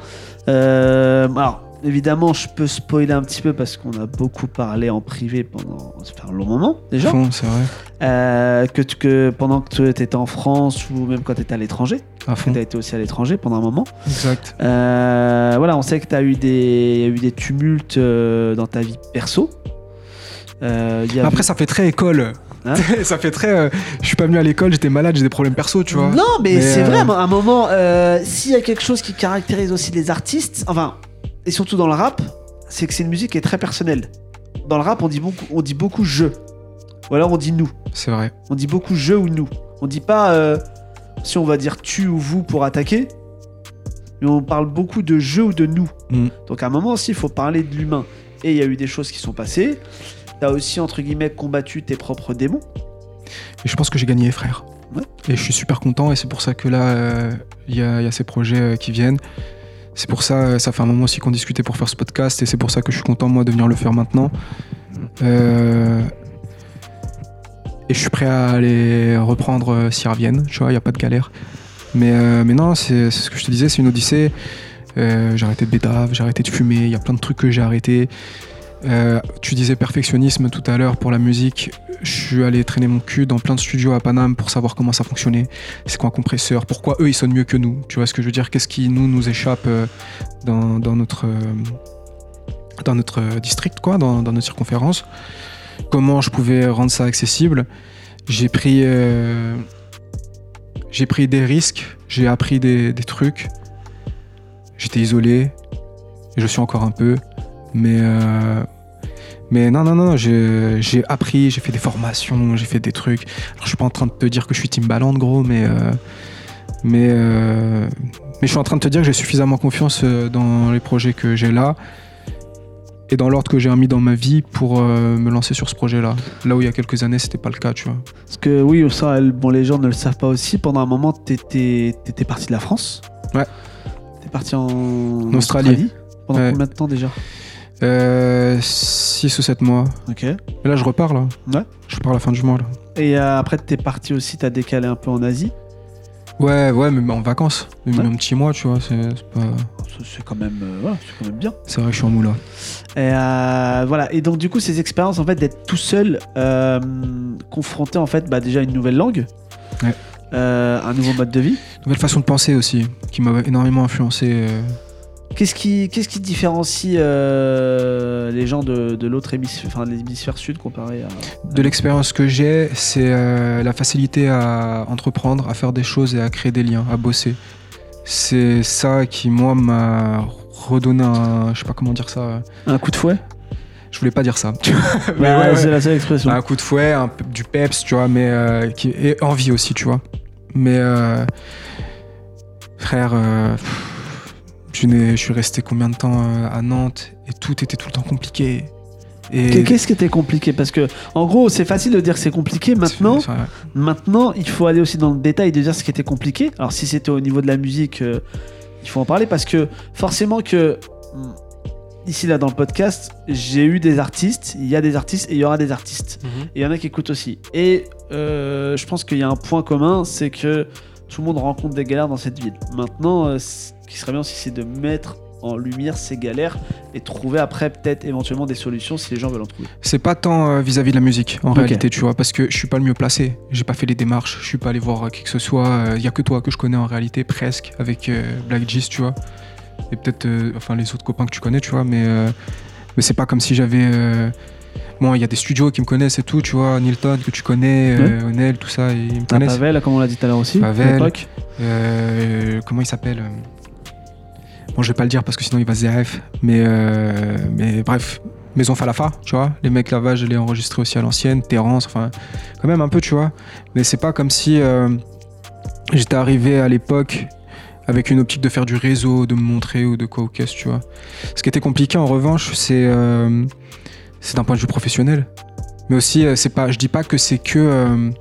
Alors, évidemment, je peux spoiler un petit peu parce qu'on a beaucoup parlé en privé pendant un long moment déjà. c'est vrai. Euh, que, pendant que tu étais en France ou même quand tu étais à l'étranger, tu as été aussi à l'étranger pendant un moment. Exact. Euh, voilà, on sait que tu as eu des, il y a eu des tumultes euh, dans ta vie perso. Euh, il y a Après, ça fait très école. Hein ça fait très. euh, je suis pas venu à l'école, j'étais malade, j'ai des problèmes perso, tu vois. Non, mais, Mais, c'est euh, vrai, à un moment, s'il y a quelque chose qui caractérise aussi les artistes, enfin, et surtout dans le rap, c'est que c'est une musique qui est très personnelle. Dans le rap, on dit beaucoup, on dit beaucoup je. Ou alors on dit nous. C'est vrai. On dit beaucoup je ou nous. On dit pas euh, si on va dire tu ou vous pour attaquer, mais on parle beaucoup de je ou de nous. Mm. Donc à un moment aussi, il faut parler de l'humain. Et il y a eu des choses qui sont passées. T'as aussi, entre guillemets, combattu tes propres démons. Et je pense que j'ai gagné, frère. Ouais. Et je suis super content, et c'est pour ça que là, euh, il y, a, il y a ces projets euh, qui viennent. C'est pour ça, euh, ça fait un moment aussi qu'on discutait pour faire ce podcast, et c'est pour ça que je suis content, moi, de venir le faire maintenant. Euh, Et je suis prêt à aller reprendre euh, s'ils reviennent, tu vois, il n'y a pas de galère. Mais, euh, mais non, c'est ce que je te disais, c'est une odyssée. Euh, j'ai arrêté de bédave, j'ai arrêté de fumer, il y a plein de trucs que j'ai arrêté. Tu disais perfectionnisme tout à l'heure pour la musique. Je suis allé traîner mon cul dans plein de studios à Paname pour savoir comment ça fonctionnait. C'est quoi un compresseur? Pourquoi eux ils sonnent mieux que nous? Tu vois ce que je veux dire? Qu'est-ce qui nous nous échappe dans, dans notre dans notre district quoi, dans, dans notre circonférence? Comment je pouvais rendre ça accessible J'ai pris euh, des risques, j'ai appris des, trucs. J'étais isolé je suis encore un peu, mais euh, non, non, non, j'ai appris, j'ai fait des formations, j'ai fait des trucs. Je suis pas en train de te dire que je suis Timbaland, gros, mais, euh, mais, je suis en train de te dire que j'ai suffisamment confiance dans les projets que j'ai là et dans l'ordre que j'ai mis dans ma vie pour euh, me lancer sur ce projet-là. Là où il y a quelques années, c'était pas le cas, tu vois. Parce que oui, ça, bon, les gens ne le savent pas aussi. Pendant un moment, t'étais étais parti de la France. Ouais. T'es parti en, Australie. Pendant Ouais. combien de temps déjà? 6 ou 7 mois. Ok. Et là, je repars, là. Ouais. Je repars à la fin du mois, là. Et euh, après, t'es parti aussi, t'as décalé un peu en Asie. Ouais, ouais, mais en vacances. Ouais. Un petit mois, tu vois. C'est pas... C'est quand même, euh, voilà, quand même bien. c'est vrai je suis en moula. Et euh, voilà. Et donc du coup, ces expériences en fait d'être tout seul, euh, confronté en fait, bah, déjà à une nouvelle langue, Ouais. euh, un nouveau mode de vie. Nouvelle façon de penser aussi, qui m'a énormément influencé. Qu'est-ce qui, qu'est-ce qui différencie euh, les gens de, de l'autre hémisphère, enfin de l'hémisphère sud comparé à. De l'expérience que j'ai, c'est euh, la facilité à entreprendre, à faire des choses et à créer des liens, à bosser. C'est ça qui, moi, m'a redonné un. Je sais pas comment dire ça. Un coup de fouet? Je voulais pas dire ça. tu vois. Mais Bah, ouais, ouais. C'est la seule expression. Un coup de fouet, un du peps, tu vois, mais euh, qui et envie aussi, tu vois. Mais euh, frère, euh, pff, je, suis resté combien de temps euh, à Nantes et tout était tout le temps compliqué. Et Qu'est- Qu'est-ce qui était compliqué? Parce que, en gros, c'est facile de dire que c'est compliqué. Maintenant, maintenant, il faut aller aussi dans le détail de dire ce qui était compliqué. Alors, si c'était au niveau de la musique, euh, il faut en parler parce que forcément que hum, ici là dans le podcast, j'ai eu des artistes, il y a des artistes et il y aura des artistes. Et il y en a qui écoutent aussi. Et euh, je pense qu'il y a un point commun, c'est que tout le monde rencontre des galères dans cette ville. Maintenant, ce qui serait bien aussi, c'est de mettre en lumière ces galères et trouver après peut-être éventuellement des solutions si les gens veulent en trouver. C'est pas tant euh, vis-à-vis de la musique en réalité, tu vois, parce que je suis pas le mieux placé. J'ai pas fait les démarches, je suis pas allé voir euh, qui que ce soit. Il y a que toi que je connais en réalité, presque, avec euh, Black Gist, tu vois. Et peut-être, euh, enfin, les autres copains que tu connais, tu vois, mais, euh, mais c'est pas comme si j'avais. euh, Bon, il y a des studios qui me connaissent et tout, tu vois, Nilton que tu connais, euh, Onel, tout ça, ils me À connaissent. Pavel, comme on l'a dit tout à l'heure aussi, à Pavel. l'époque. Euh, comment il s'appelle euh, Bon, je vais pas le dire parce que sinon il va ZRF. Mais, euh, mais bref, Maison Falafa, tu vois. Les mecs là-bas, je l'ai enregistré aussi à l'ancienne. Terrence, enfin, quand même un peu, tu vois. Mais c'est pas comme si euh, j'étais arrivé à l'époque avec une optique de faire du réseau, de me montrer ou de quoi ou qu'est-ce, tu vois. Ce qui était compliqué en revanche, c'est euh, d'un point de vue professionnel. Mais aussi, c'est pas, je dis pas que c'est que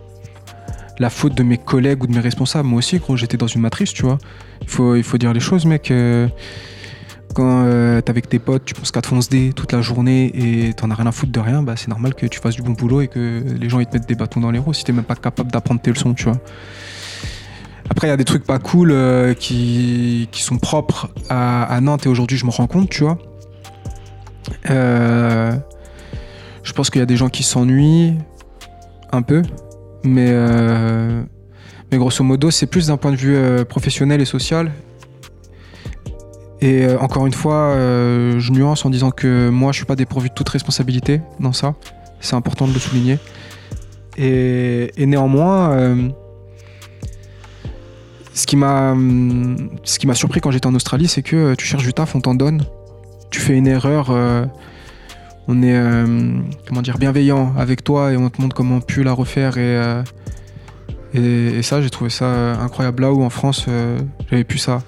la faute de mes collègues ou de mes responsables. Moi aussi, gros, j'étais dans une matrice, tu vois. Il faut, dire les choses, mec. euh, quand euh, t'es avec tes potes, tu penses qu'à te foncer toute la journée et t'en as rien à foutre de rien, bah c'est normal que tu fasses du bon boulot et que les gens ils te mettent des bâtons dans les roues si t'es même pas capable d'apprendre tes leçons, tu vois. Après, il y a des trucs pas cool euh, qui, qui sont propres à, Nantes et aujourd'hui je me rends compte, tu vois. Je pense qu'il y a des gens qui s'ennuient un peu, mais, euh, mais grosso modo, c'est plus d'un point de vue euh, professionnel et social. Et euh, encore une fois, je nuance en disant que moi, je suis pas dépourvu de toute responsabilité dans ça. C'est important de le souligner. Et, et néanmoins, ce qui m'a surpris quand j'étais en Australie, c'est que tu cherches du taf, on t'en donne. Tu fais une erreur, on est euh, comment dire bienveillant avec toi et on te montre comment plus la refaire et euh, et, et ça, j'ai trouvé ça euh, incroyable là où en France, euh, j'avais plus ça.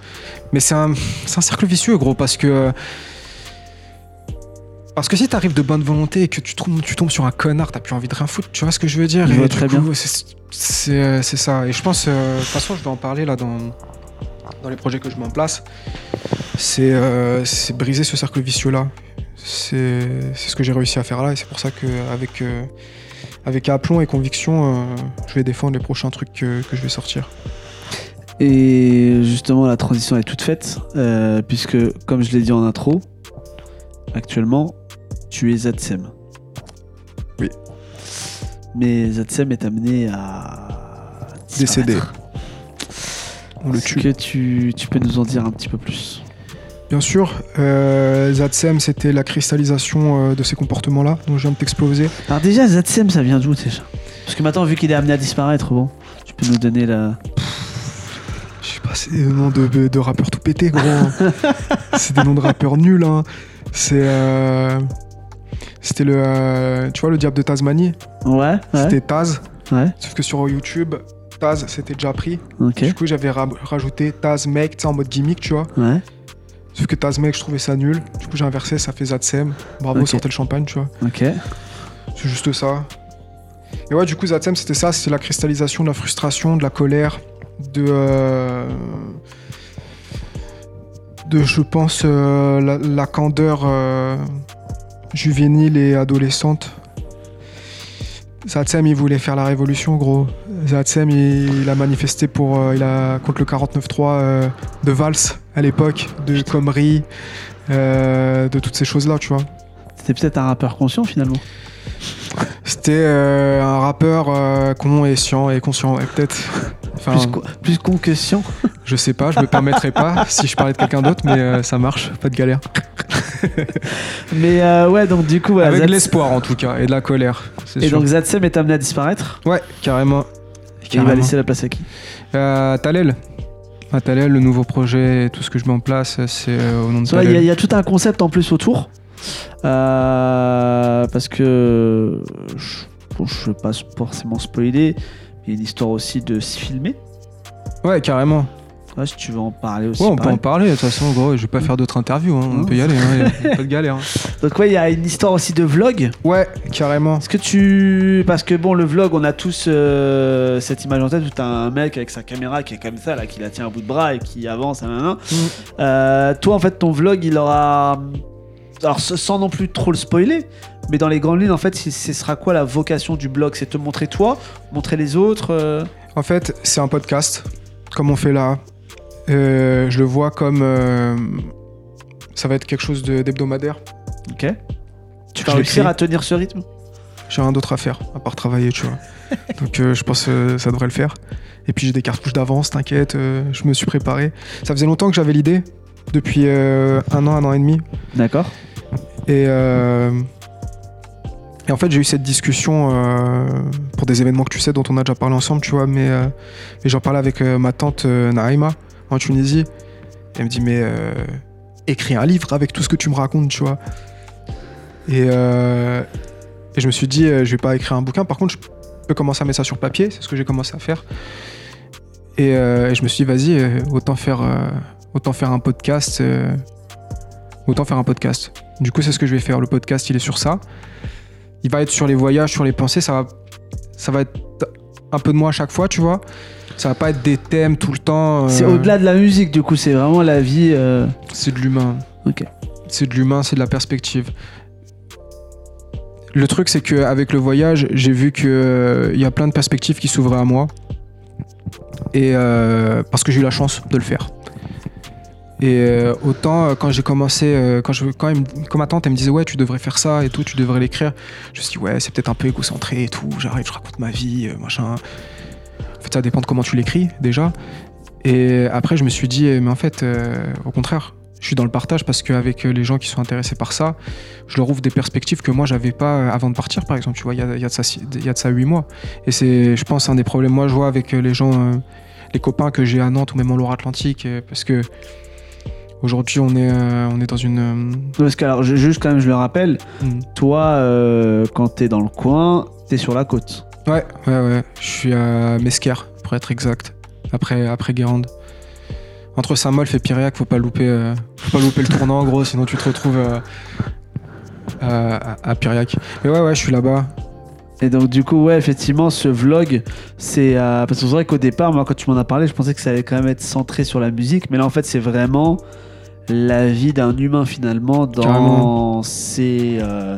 Mais c'est un, c'est un cercle vicieux, gros, parce que. Parce que si t'arrives de bonne volonté et que tu tombes, tu tombes sur un connard, t'as plus envie de rien foutre, tu vois ce que je veux dire? Je Et très coup, bien. c'est- ça. Et je pense, de toute façon, je vais en parler là dans, dans les projets que je mets en place. C'est c'est briser ce cercle vicieux là. C'est ce que j'ai réussi à faire là et c'est pour ça qu'avec euh, avec aplomb et conviction, euh, je vais défendre les prochains trucs que, que je vais sortir. Et justement, la transition est toute faite, euh, puisque, comme je l'ai dit en intro, actuellement, tu es ZSEM. Oui. Mais ZSEM est amené à disparaître. On le Est-ce tue. que tu, tu peux nous en dire un petit peu plus? Bien sûr, euh, ZSEM, c'était la cristallisation euh, de ces comportements-là dont je viens de t'exploser. Alors déjà, ZSEM, ça vient d'où déjà? Parce que maintenant, vu qu'il est amené à disparaître, bon, tu peux nous donner la... Je sais pas, c'est des noms de, de rappeurs tout pétés, gros. c'est des noms de rappeurs nuls, hein. C'est. euh, C'était le. euh, Tu vois, le diable de Tasmanie? Ouais, ouais, C'était Taz. ouais, Sauf que sur YouTube, Taz, c'était déjà pris. ok, Du coup, j'avais ra- rajouté Taz mec, tu sais, en mode gimmick, tu vois. ouais, Sauf que Taz mec, je trouvais ça nul. Du coup, j'ai inversé, ça fait Zatsem. Bravo, sortez le champagne, tu vois. ok, C'est juste ça. Et ouais, du coup, Zatsem, c'était ça. C'était la cristallisation de la frustration, de la colère, de. euh, de, je pense, euh, la, la candeur euh, juvénile et adolescente. Zatsem, il voulait faire la révolution, gros. Zatsem, il, il a manifesté pour, il a, contre le 49-3 euh, de Valls à l'époque, de Comrie, euh, de toutes ces choses-là, tu vois. C'était peut-être un rappeur conscient finalement. C'était euh, un rappeur euh, con et scient et conscient, ouais, peut-être. Enfin, Plus, co- plus con que scient. je sais pas, je me permettrais pas si je parlais de quelqu'un d'autre, mais euh, ça marche, pas de galère. Mais ouais, donc du coup, Avec de l'espoir en tout cas, et de la colère, Et sûr. donc Zatsem est amené à disparaître. Ouais, carrément. Et il va Carrément. laisser la place à qui? Talel. À Talel, le nouveau projet, et tout ce que je mets en place, c'est euh, au nom de Il y, a- y tout un concept en plus autour. Euh, parce que je, bon, je veux pas forcément spoiler. mais Il y a une histoire aussi de se filmer. Ouais, carrément. Ouais, si tu veux en parler aussi. Ouais, on peut en parler, de toute façon, gros, je vais pas faire d'autres interviews, hein, on Non. peut y aller, hein, y a pas de galère. hein. Donc ouais, il y a une histoire aussi de vlog. Ouais, carrément. Est-ce que tu... Parce que bon, le vlog, on a tous euh, cette image en tête où t'as un mec avec sa caméra qui est comme ça, là, qui la tient à bout de bras et qui avance. Mm. Euh, toi, en fait, ton vlog, il aura... Alors, sans non plus trop le spoiler, mais dans les grandes lignes, en fait, ce sera quoi la vocation du blog? C'est te montrer toi, montrer les autres euh, En fait, c'est un podcast, comme on fait là. Euh, je le vois comme. euh, ça va être quelque chose d'hebdomadaire. Ok. Tu vas réussir à tenir ce rythme? J'ai rien d'autre à faire, à part travailler, tu vois. Donc euh, je pense que ça devrait le faire. Et puis j'ai des cartouches d'avance, t'inquiète, euh, je me suis préparé. Ça faisait longtemps que j'avais l'idée, depuis euh, un an, un an et demi. D'accord. Et, et en fait, j'ai eu cette discussion pour des événements que tu sais, dont on a déjà parlé ensemble, tu vois. Mais, mais j'en parlais avec ma tante Naïma en Tunisie. Elle me dit, mais euh, écris un livre avec tout ce que tu me racontes, tu vois. Et, euh, et je me suis dit, euh, je vais pas écrire un bouquin. Par contre, je peux commencer à mettre ça sur papier. C'est ce que j'ai commencé à faire. Et, et je me suis dit, vas-y, autant faire, autant faire un podcast. autant faire un podcast. Du coup, c'est ce que je vais faire. Le podcast, il est sur ça. Il va être sur les voyages, sur les pensées. Ça va, ça va être un peu de moi à chaque fois, tu vois. Ça va pas être des thèmes tout le temps. C'est euh, au-delà de la musique, du coup, c'est vraiment la vie. euh, C'est de l'humain. Ok. C'est de l'humain, c'est de la perspective. Le truc, c'est qu'avec le voyage, j'ai vu qu'il y a plein de perspectives qui s'ouvraient à moi. Et euh, parce que j'ai eu la chance de le faire. Et euh, autant euh, quand j'ai commencé, euh, quand, je, quand, quand ma tante elle me disait ouais tu devrais faire ça et tout, tu devrais l'écrire, je me suis dit ouais c'est peut-être un peu égocentré et tout, j'arrive, je raconte ma vie, machin. En fait ça dépend de comment tu l'écris déjà. Et après je me suis dit eh, mais en fait au contraire, je suis dans le partage parce qu'avec les gens qui sont intéressés par ça, je leur ouvre des perspectives que moi j'avais pas avant de partir par exemple, tu vois, il y a, de ça six- il y a de ça 8 mois. Et c'est je pense un des problèmes moi je vois avec les gens, les copains que j'ai à Nantes ou même en Loire-Atlantique, parce que aujourd'hui on est, euh, on est dans une... euh, Parce que, alors, juste quand même, je le rappelle, hmm. toi, euh, quand t'es dans le coin, t'es sur la côte. Ouais, ouais, ouais. Je suis à Mesquer, pour être exact. Après, après Guérande. Entre Saint-Molf et Piriac, faut pas louper, euh, faut pas louper le tournant, en gros, sinon tu te retrouves à, à- à Piriac. Mais ouais, ouais, je suis là-bas. Et donc, du coup, ouais, effectivement, ce vlog, c'est. euh, parce que c'est vrai qu'au départ, moi, quand tu m'en as parlé, je pensais que ça allait quand même être centré sur la musique. Mais là, en fait, c'est vraiment la vie d'un humain, finalement, dans Carrément. ses. euh,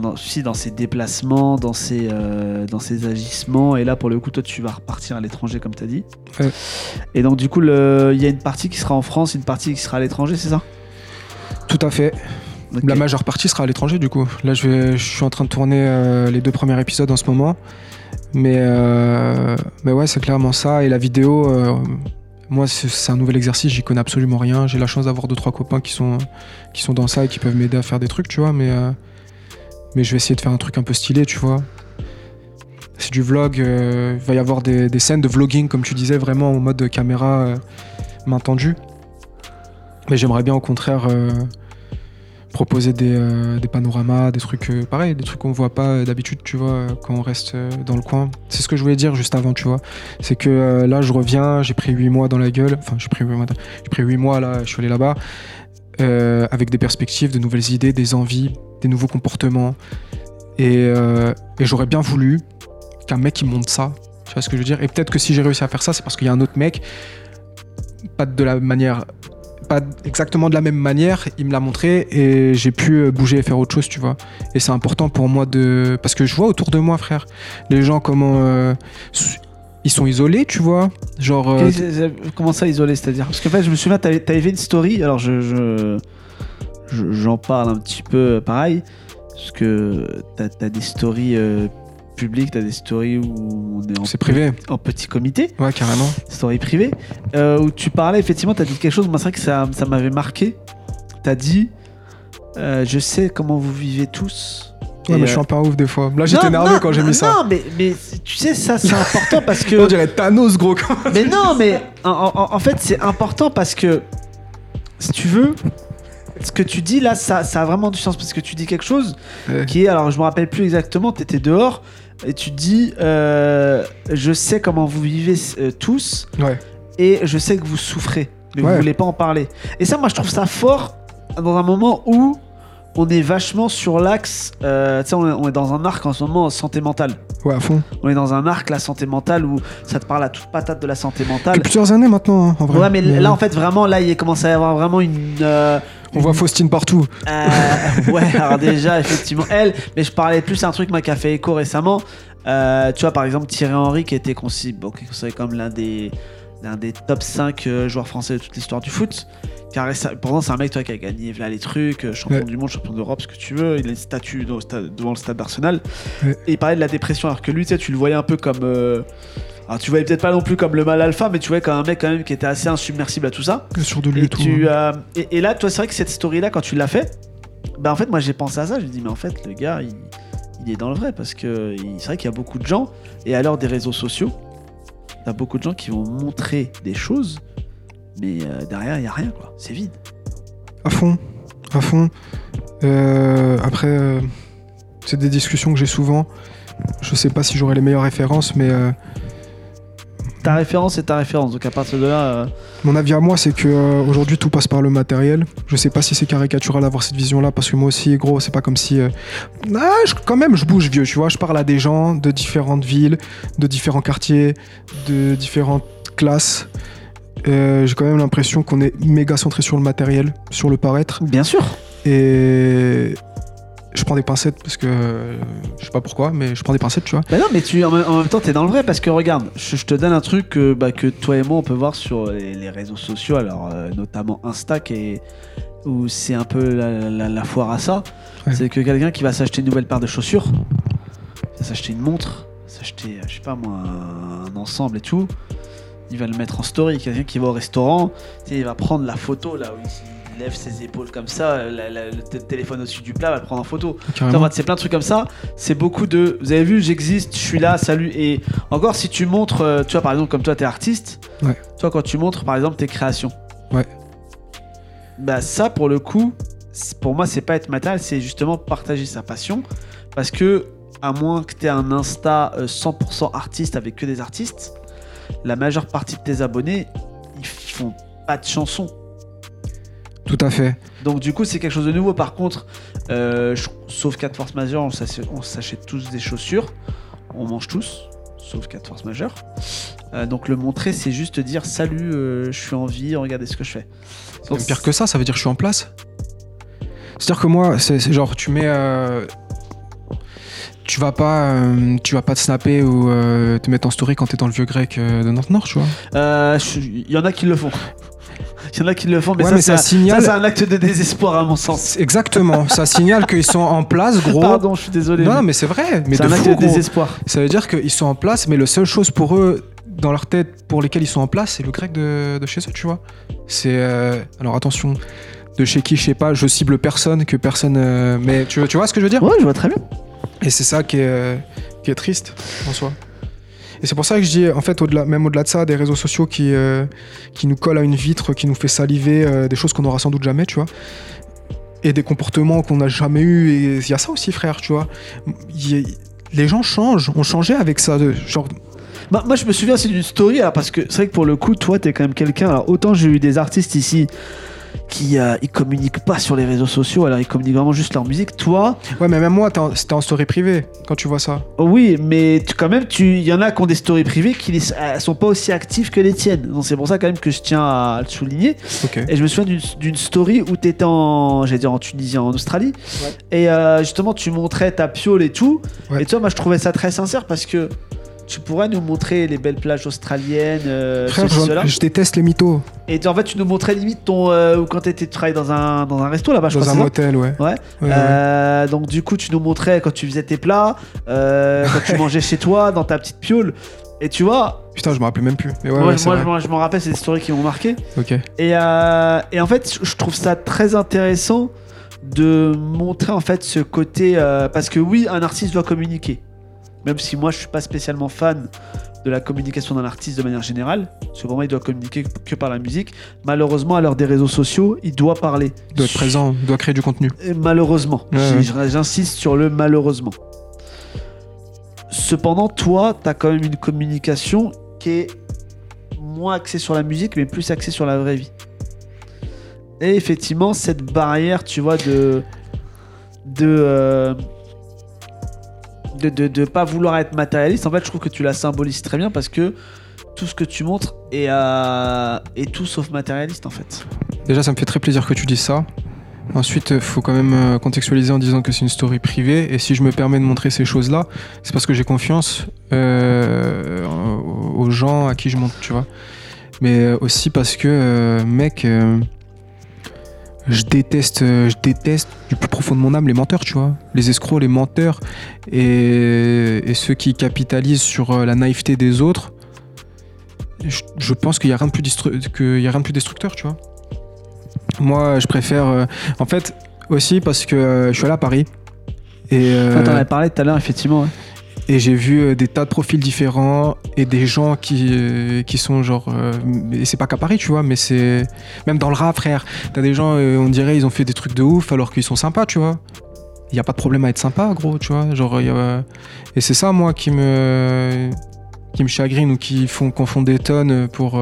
dans, si, dans ses déplacements, dans ses, euh, dans ses agissements. Et là, pour le coup, toi, tu vas repartir à l'étranger, comme tu as dit. Ouais. Et donc, du coup, il y a une partie qui sera en France, une partie qui sera à l'étranger, c'est ça? Tout à fait. La majeure partie sera à l'étranger, du coup. Là, je, vais, je suis en train de tourner euh, les deux premiers épisodes en ce moment. Mais, euh, mais ouais, c'est clairement ça. Et la vidéo, moi, c'est un nouvel exercice, j'y connais absolument rien. J'ai la chance d'avoir deux, trois copains qui sont, qui sont dans ça et qui peuvent m'aider à faire des trucs, tu vois. Mais, euh, mais je vais essayer de faire un truc un peu stylé, tu vois. C'est du vlog. euh, il va y avoir des, des scènes de vlogging, comme tu disais, vraiment en mode caméra euh, main tendue. Mais j'aimerais bien, au contraire. Proposer des, euh, des panoramas, des trucs euh, pareils, des trucs qu'on voit pas euh, d'habitude, tu vois, euh, quand on reste dans le coin. C'est ce que je voulais dire juste avant, tu vois. C'est que là, je reviens, j'ai pris 8 mois dans la gueule, enfin, j'ai pris 8 mois, là, je suis allé là-bas, avec des perspectives, de nouvelles idées, des envies, des nouveaux comportements. Et, et j'aurais bien voulu qu'un mec il monte ça, tu vois ce que je veux dire? Et peut-être que si j'ai réussi à faire ça, c'est parce qu'il y a un autre mec, pas de la manière pas exactement de la même manière, il me l'a montré et j'ai pu euh, bouger et faire autre chose, tu vois. Et c'est important pour moi de. Parce que je vois autour de moi, frère, les gens comment. euh, Ils sont isolés, tu vois. Genre. euh, Comment ça isolé C'est-à-dire? Parce qu'en fait, je me souviens, t'avais avais une story, alors je, je- je- j'en parle un petit peu pareil, parce que t'as as des stories publiques, t'as des stories où on est en, c'est privé. en petit comité, Ouais, carrément. story privée, euh, où tu parlais, effectivement, t'as dit quelque chose, moi c'est vrai que ça, ça m'avait marqué. T'as dit, euh, je sais comment vous vivez tous. Ouais, mais je suis un peu ouf des fois. Là, j'étais non, quand j'ai mis ça. Non, mais, mais tu sais, ça c'est important parce que. On dirait Thanos, gros. Mais non, mais en, en- en fait, c'est important parce que, si tu veux, ce que tu dis là, ça, ça a vraiment du sens parce que tu dis quelque chose Ouais. qui est, alors je me rappelle plus exactement, tu étais dehors et tu dis, euh, je sais comment vous vivez euh, tous Ouais. et je sais que vous souffrez, mais Ouais. vous voulez pas en parler. Et ça, moi, je trouve ça fort dans un moment où on est vachement sur l'axe, euh, tu sais, on, est- on est dans un arc en ce moment santé mentale. Ouais, à fond. On est dans un arc, la santé mentale, où ça te parle à toute patate de la santé mentale. Depuis plusieurs années maintenant, hein, en vrai. Ouais, mais là, en fait, vraiment, là, il commence à y avoir vraiment une. euh, On voit Faustine partout. euh, ouais, alors déjà, effectivement, elle, mais je parlais plus d'un truc moi, qui a fait écho récemment. Euh, tu vois, par exemple, Thierry Henry, qui était considéré, bon, comme l'un des, l'un des top 5 euh, joueurs français de toute l'histoire du foot. Récem- Pourtant, c'est un mec toi, qui a gagné les trucs, euh, champion Ouais. du monde, champion d'Europe, ce que tu veux. Il a une statue dans le stade- devant le stade d'Arsenal. Ouais. Et il parlait de la dépression, alors que lui, tu sais, tu le voyais un peu comme. euh, alors, tu voyais peut-être pas non plus comme le mal alpha, mais tu voyais comme un mec quand même qui était assez insubmersible à tout ça. Sur de lui Et, tout. tu, euh, et, et là, toi, c'est vrai que cette story-là, quand tu l'as fait, bah en fait, moi j'ai pensé à ça. Je me dis, mais en fait, le gars, il, il est dans le vrai parce que c'est vrai qu'il y a beaucoup de gens, et l'heure des réseaux sociaux, t'as beaucoup de gens qui vont montrer des choses, mais euh, derrière, il y a rien, quoi. C'est vide. À fond, à fond. Euh, après, euh, c'est des discussions que j'ai souvent. Je sais pas si j'aurai les meilleures références, mais euh, ta référence c'est ta référence. Donc à partir de là, euh, Mon avis à moi, c'est que euh, aujourd'hui tout passe par le matériel. Je sais pas si c'est caricatural d'avoir cette vision-là, parce que moi aussi, gros, c'est pas comme si. euh, Ah, je- quand même, je bouge vieux, tu vois. Je parle à des gens de différentes villes, de différents quartiers, de différentes classes. J'ai quand même l'impression qu'on est méga centré sur le matériel, sur le paraître. bien sûr. Et je prends des pincettes parce que euh, je sais pas pourquoi, mais je prends des pincettes, tu vois. Bah non, mais tu, en, même, en même temps, t'es dans le vrai parce que regarde, je, je te donne un truc que, bah, que toi et moi on peut voir sur les, les réseaux sociaux, alors euh, notamment Insta, qui est- où c'est un peu la, la- la foire à ça. Ouais. C'est que quelqu'un qui va s'acheter une nouvelle paire de chaussures, va s'acheter une montre, s'acheter, euh, je sais pas moi, un, un ensemble et tout, il va le mettre en story. Quelqu'un qui va au restaurant, il va prendre la photo là où il, il lève ses épaules comme ça, la- la- le téléphone au-dessus du plat, va le prendre en photo. Enfin, c'est plein de trucs comme ça. C'est beaucoup de. Vous avez vu, j'existe, je suis là, salut. Et encore, si tu montres, euh, tu vois, par exemple, comme toi, t'es artiste. Ouais. Tu vois, quand tu montres, par exemple, tes créations. Ouais. Bah, ça, pour le coup, pour moi, c'est pas être matériel, c'est justement partager sa passion. Parce que, à moins que t'aies un Insta euh, 100% artiste avec que des artistes, la majeure partie de tes abonnés, ils font pas de chansons. Tout à fait. Donc du coup c'est quelque chose de nouveau. Par contre, euh, sauf cas de force majeure, on s'ach- on s'achète tous des chaussures, on mange tous, sauf cas de force majeure. Euh, donc le montrer c'est juste dire salut, euh, je suis en vie, regardez ce que je fais. Même pire que ça, ça veut dire que je suis en place. C'est-à-dire que moi, c'est c'est genre, tu mets. euh, tu vas pas, euh, tu vas pas te snapper ou euh, te mettre en story quand t'es dans le vieux grec euh, de Nantes Nord, tu vois. euh, il y en a qui le font. Il y en a qui le font, mais Ouais, ça, mais signale- ça, c'est un acte de désespoir à mon sens. Exactement. ça signale qu'ils sont en place, gros. Pardon, je suis désolé. non, mais mais c'est vrai. C'est de un acte fou, de gros. désespoir. Ça veut dire qu'ils sont en place, mais la seule chose pour eux, dans leur tête, pour lesquels ils sont en place, c'est le grec de, de chez eux, tu vois. C'est. euh, alors attention, de chez qui, je sais pas, je cible personne, que personne. euh, mais tu, tu vois ce que je veux dire? Ouais, je vois très bien. Et c'est ça qui est, euh, qui est triste en soi. Et c'est pour ça que je dis, en fait, même au-delà de ça, des réseaux sociaux qui, euh, qui nous collent à une vitre, qui nous fait saliver, euh, des choses qu'on n'aura sans doute jamais, tu vois. Et des comportements qu'on n'a jamais eu. Et il y a ça aussi, frère, tu vois. Les gens changent, on changeait avec ça. genre, Bah, moi, je me souviens aussi d'une story, alors, parce que c'est vrai que pour le coup, toi, t'es quand même quelqu'un. Autant j'ai eu des artistes ici qui euh, ils communiquent pas sur les réseaux sociaux, alors ils communiquent vraiment juste leur musique. Toi, ouais, mais même moi, t'es en, c'était en story privée quand tu vois ça. oui, mais tu- quand même, il y en a qui ont des stories privées qui les- elles sont pas aussi actives que les tiennes. Donc, c'est pour ça quand même que je tiens à le souligner. Ok. Et je me souviens d'une- story où tu étais en, j'allais dire en Tunisie, en Australie. Et euh, justement, tu montrais ta piole et tout. Ouais. Et toi, moi, je trouvais ça très sincère parce que tu pourrais nous montrer les belles plages australiennes, euh, Frère, ceci, je déteste les mythos. Et en fait, tu nous montrais limite ton. euh, quand t'étais- tu travaillais dans un, dans un resto là-bas, je Dans crois. un c'est ça motel, ouais. Ouais. Ouais, ouais. Euh, donc, du coup, tu nous montrais quand tu faisais tes plats, euh, quand tu mangeais chez toi, dans ta petite piole. Et tu vois, Putain, je me rappelle même plus. Mais ouais, moi, je m'en rappelle, c'est des stories qui m'ont marqué. Ok. Et, et en fait, je- trouve ça très intéressant de montrer en fait ce côté parce que oui, un artiste doit communiquer. Même si moi je suis pas spécialement fan de la communication d'un artiste de manière générale, parce que pour moi il doit communiquer que par la musique. Malheureusement, à l'heure des réseaux sociaux, il doit parler. Il doit être présent, il doit créer du contenu. Et Malheureusement, Ouais, j'insiste sur le malheureusement. Cependant, toi, tu as quand même une communication qui est moins axée sur la musique, mais plus axée sur la vraie vie. Et effectivement, cette barrière, tu vois, de. de. euh, de, de, pas vouloir être matérialiste, en fait, je trouve que tu la symbolises très bien parce que tout ce que tu montres est, euh, tout sauf matérialiste, en fait. Déjà, ça me fait très plaisir que tu dises ça. Ensuite, il faut quand même euh, contextualiser en disant que c'est une story privée. Et si je me permets de montrer ces choses-là, c'est parce que j'ai confiance euh, aux gens à qui je montre, tu vois. Mais euh, aussi parce que, euh, mec, euh, je déteste, euh, je déteste du plus profond de mon âme les menteurs, tu vois. Les escrocs, les menteurs et, ceux qui capitalisent sur euh, la naïveté des autres. Je, pense qu'il n'y a, rien de plus a rien de plus destructeur, tu vois. Moi, je préfère. euh, en fait, aussi parce que je suis allé à Paris. Et, euh, T'en avais parlé tout à l'heure, effectivement. ouais. Et j'ai vu euh, des tas de profils différents et des gens qui, euh, qui sont genre. euh, et c'est pas qu'à Paris, tu vois, mais c'est. Même dans le rap, frère. T'as des gens, on dirait, ils ont fait des trucs de ouf alors qu'ils sont sympas, tu vois. Il n'y a pas de problème à être sympa, gros, tu vois. Genre, y Et c'est ça, moi, qui me. qui me chagrinent ou qui font des tonnes pour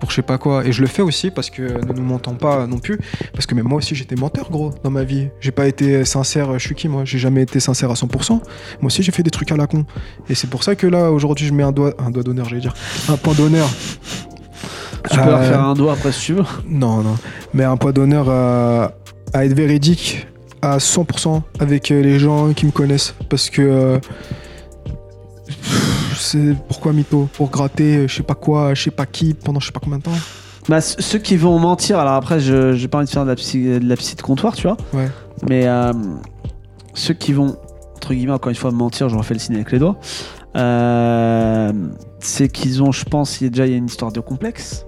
pour je sais pas quoi. Et je le fais aussi parce que ne nous mentons pas non plus. Parce que même moi aussi j'étais menteur gros dans ma vie. J'ai pas été sincère. Je suis qui moi? J'ai jamais été sincère à 100%. Moi aussi j'ai fait des trucs à la con. Et c'est pour ça que là aujourd'hui je mets un doigt un doigt d'honneur, j'allais dire, un point d'honneur. Tu peux leur Euh, faire un doigt après si tu veux. Non, non. Mais un point d'honneur à, à être véridique à 100% avec euh, les gens qui me connaissent. Parce que. C'est pourquoi mytho Pour gratter euh, je sais pas quoi, je sais pas qui pendant je sais pas combien de temps. Bah, ceux qui vont mentir, alors après, je j'ai pas envie de faire de la psy, de la psy de comptoir, tu vois. Ouais. Mais euh, ceux qui vont, entre guillemets, encore une fois, mentir, je refais le signe avec les doigts, euh, c'est qu'ils ont, je pense, il y a déjà il y a une histoire de complexe,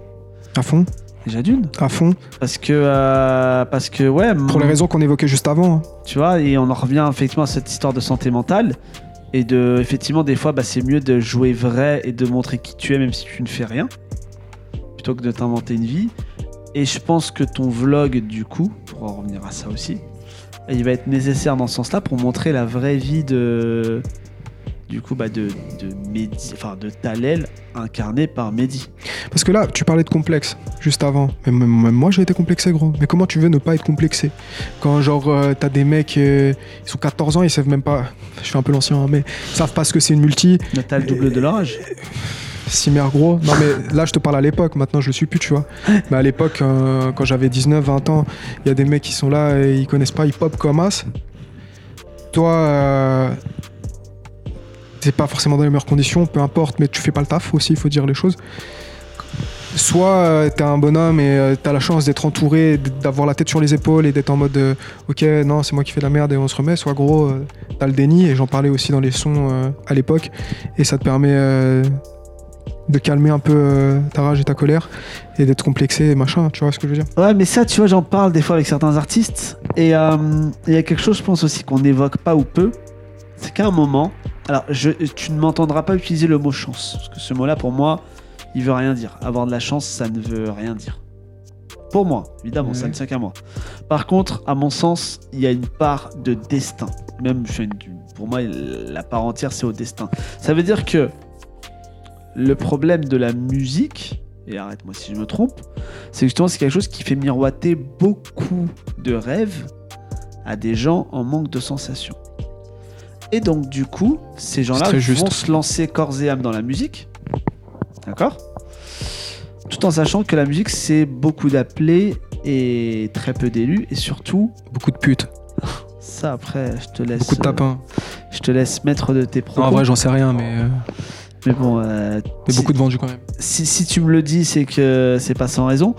À fond, déjà d'une. à fond. Parce que, euh, parce que, ouais, Pour les raisons qu'on évoquait juste avant. hein. tu vois, et on en revient effectivement à cette histoire de santé mentale. Et de, effectivement, des fois, bah, c'est mieux de jouer vrai et de montrer qui tu es, même si tu ne fais rien, plutôt que de t'inventer une vie. Et je pense que ton vlog, du coup, pour en revenir à ça aussi, il va être nécessaire dans ce sens-là pour montrer la vraie vie de, du coup, bah, de, de Mehdi, enfin, de Talel incarné par Mehdi. Parce que là, tu parlais de complexe juste avant. Mais même, moi, j'ai été complexé, gros. Mais comment tu veux ne pas être complexé? Quand, genre, euh, t'as des mecs, euh, ils sont 14 ans, ils savent même pas. Je fais un peu l'ancien, hein, mais ils savent pas ce que c'est une multi. Mais t'as le double de leur âge. Cimer gros. Non, mais là, je te parle à l'époque. Maintenant, je le suis plus, tu vois. Mais à l'époque, euh, quand j'avais 19, 20 ans, il y a des mecs qui sont là et ils connaissent pas hip-hop comme as. Toi, euh, t'es pas forcément dans les meilleures conditions, peu importe, mais tu fais pas le taf aussi, il faut dire les choses. Soit euh, t'es un bonhomme et euh, t'as la chance d'être entouré, d'avoir la tête sur les épaules et d'être en mode euh, ok, non, c'est moi qui fais la merde et on se remet. Soit gros, t'as le déni et j'en parlais aussi dans les sons à l'époque et ça te permet de calmer un peu ta rage et ta colère et d'être complexé et machin, tu vois ce que je veux dire? Ouais, mais ça, tu vois, j'en parle des fois avec certains artistes. Et il y a quelque chose, je pense aussi, qu'on n'évoque pas ou peu. C'est qu'à un moment. Alors, je, tu ne m'entendras pas utiliser le mot chance. Parce que ce mot-là, pour moi, il veut rien dire. Avoir de la chance, ça ne veut rien dire. Pour moi, évidemment, ça ne tient qu'à moi. Par contre, à mon sens, il y a une part de destin. Même, pour moi, la part entière, c'est au destin. Ça veut dire que le problème de la musique, et arrête-moi si je me trompe, c'est justement c'est quelque chose qui fait miroiter beaucoup de rêves à des gens en manque de sensations. Et donc du coup, ces gens-là vont juste. se lancer corps et âme dans la musique, d'accord? Tout en sachant que la musique c'est beaucoup d'appelés et très peu d'élus, et surtout Beaucoup de putes, ça après je te laisse, beaucoup de tapins. euh, je te laisse mettre de tes propos. Non, en vrai, j'en sais rien, mais, euh, mais bon, euh, mais si- beaucoup de vendus quand même. si, si tu me le dis, c'est que c'est pas sans raison.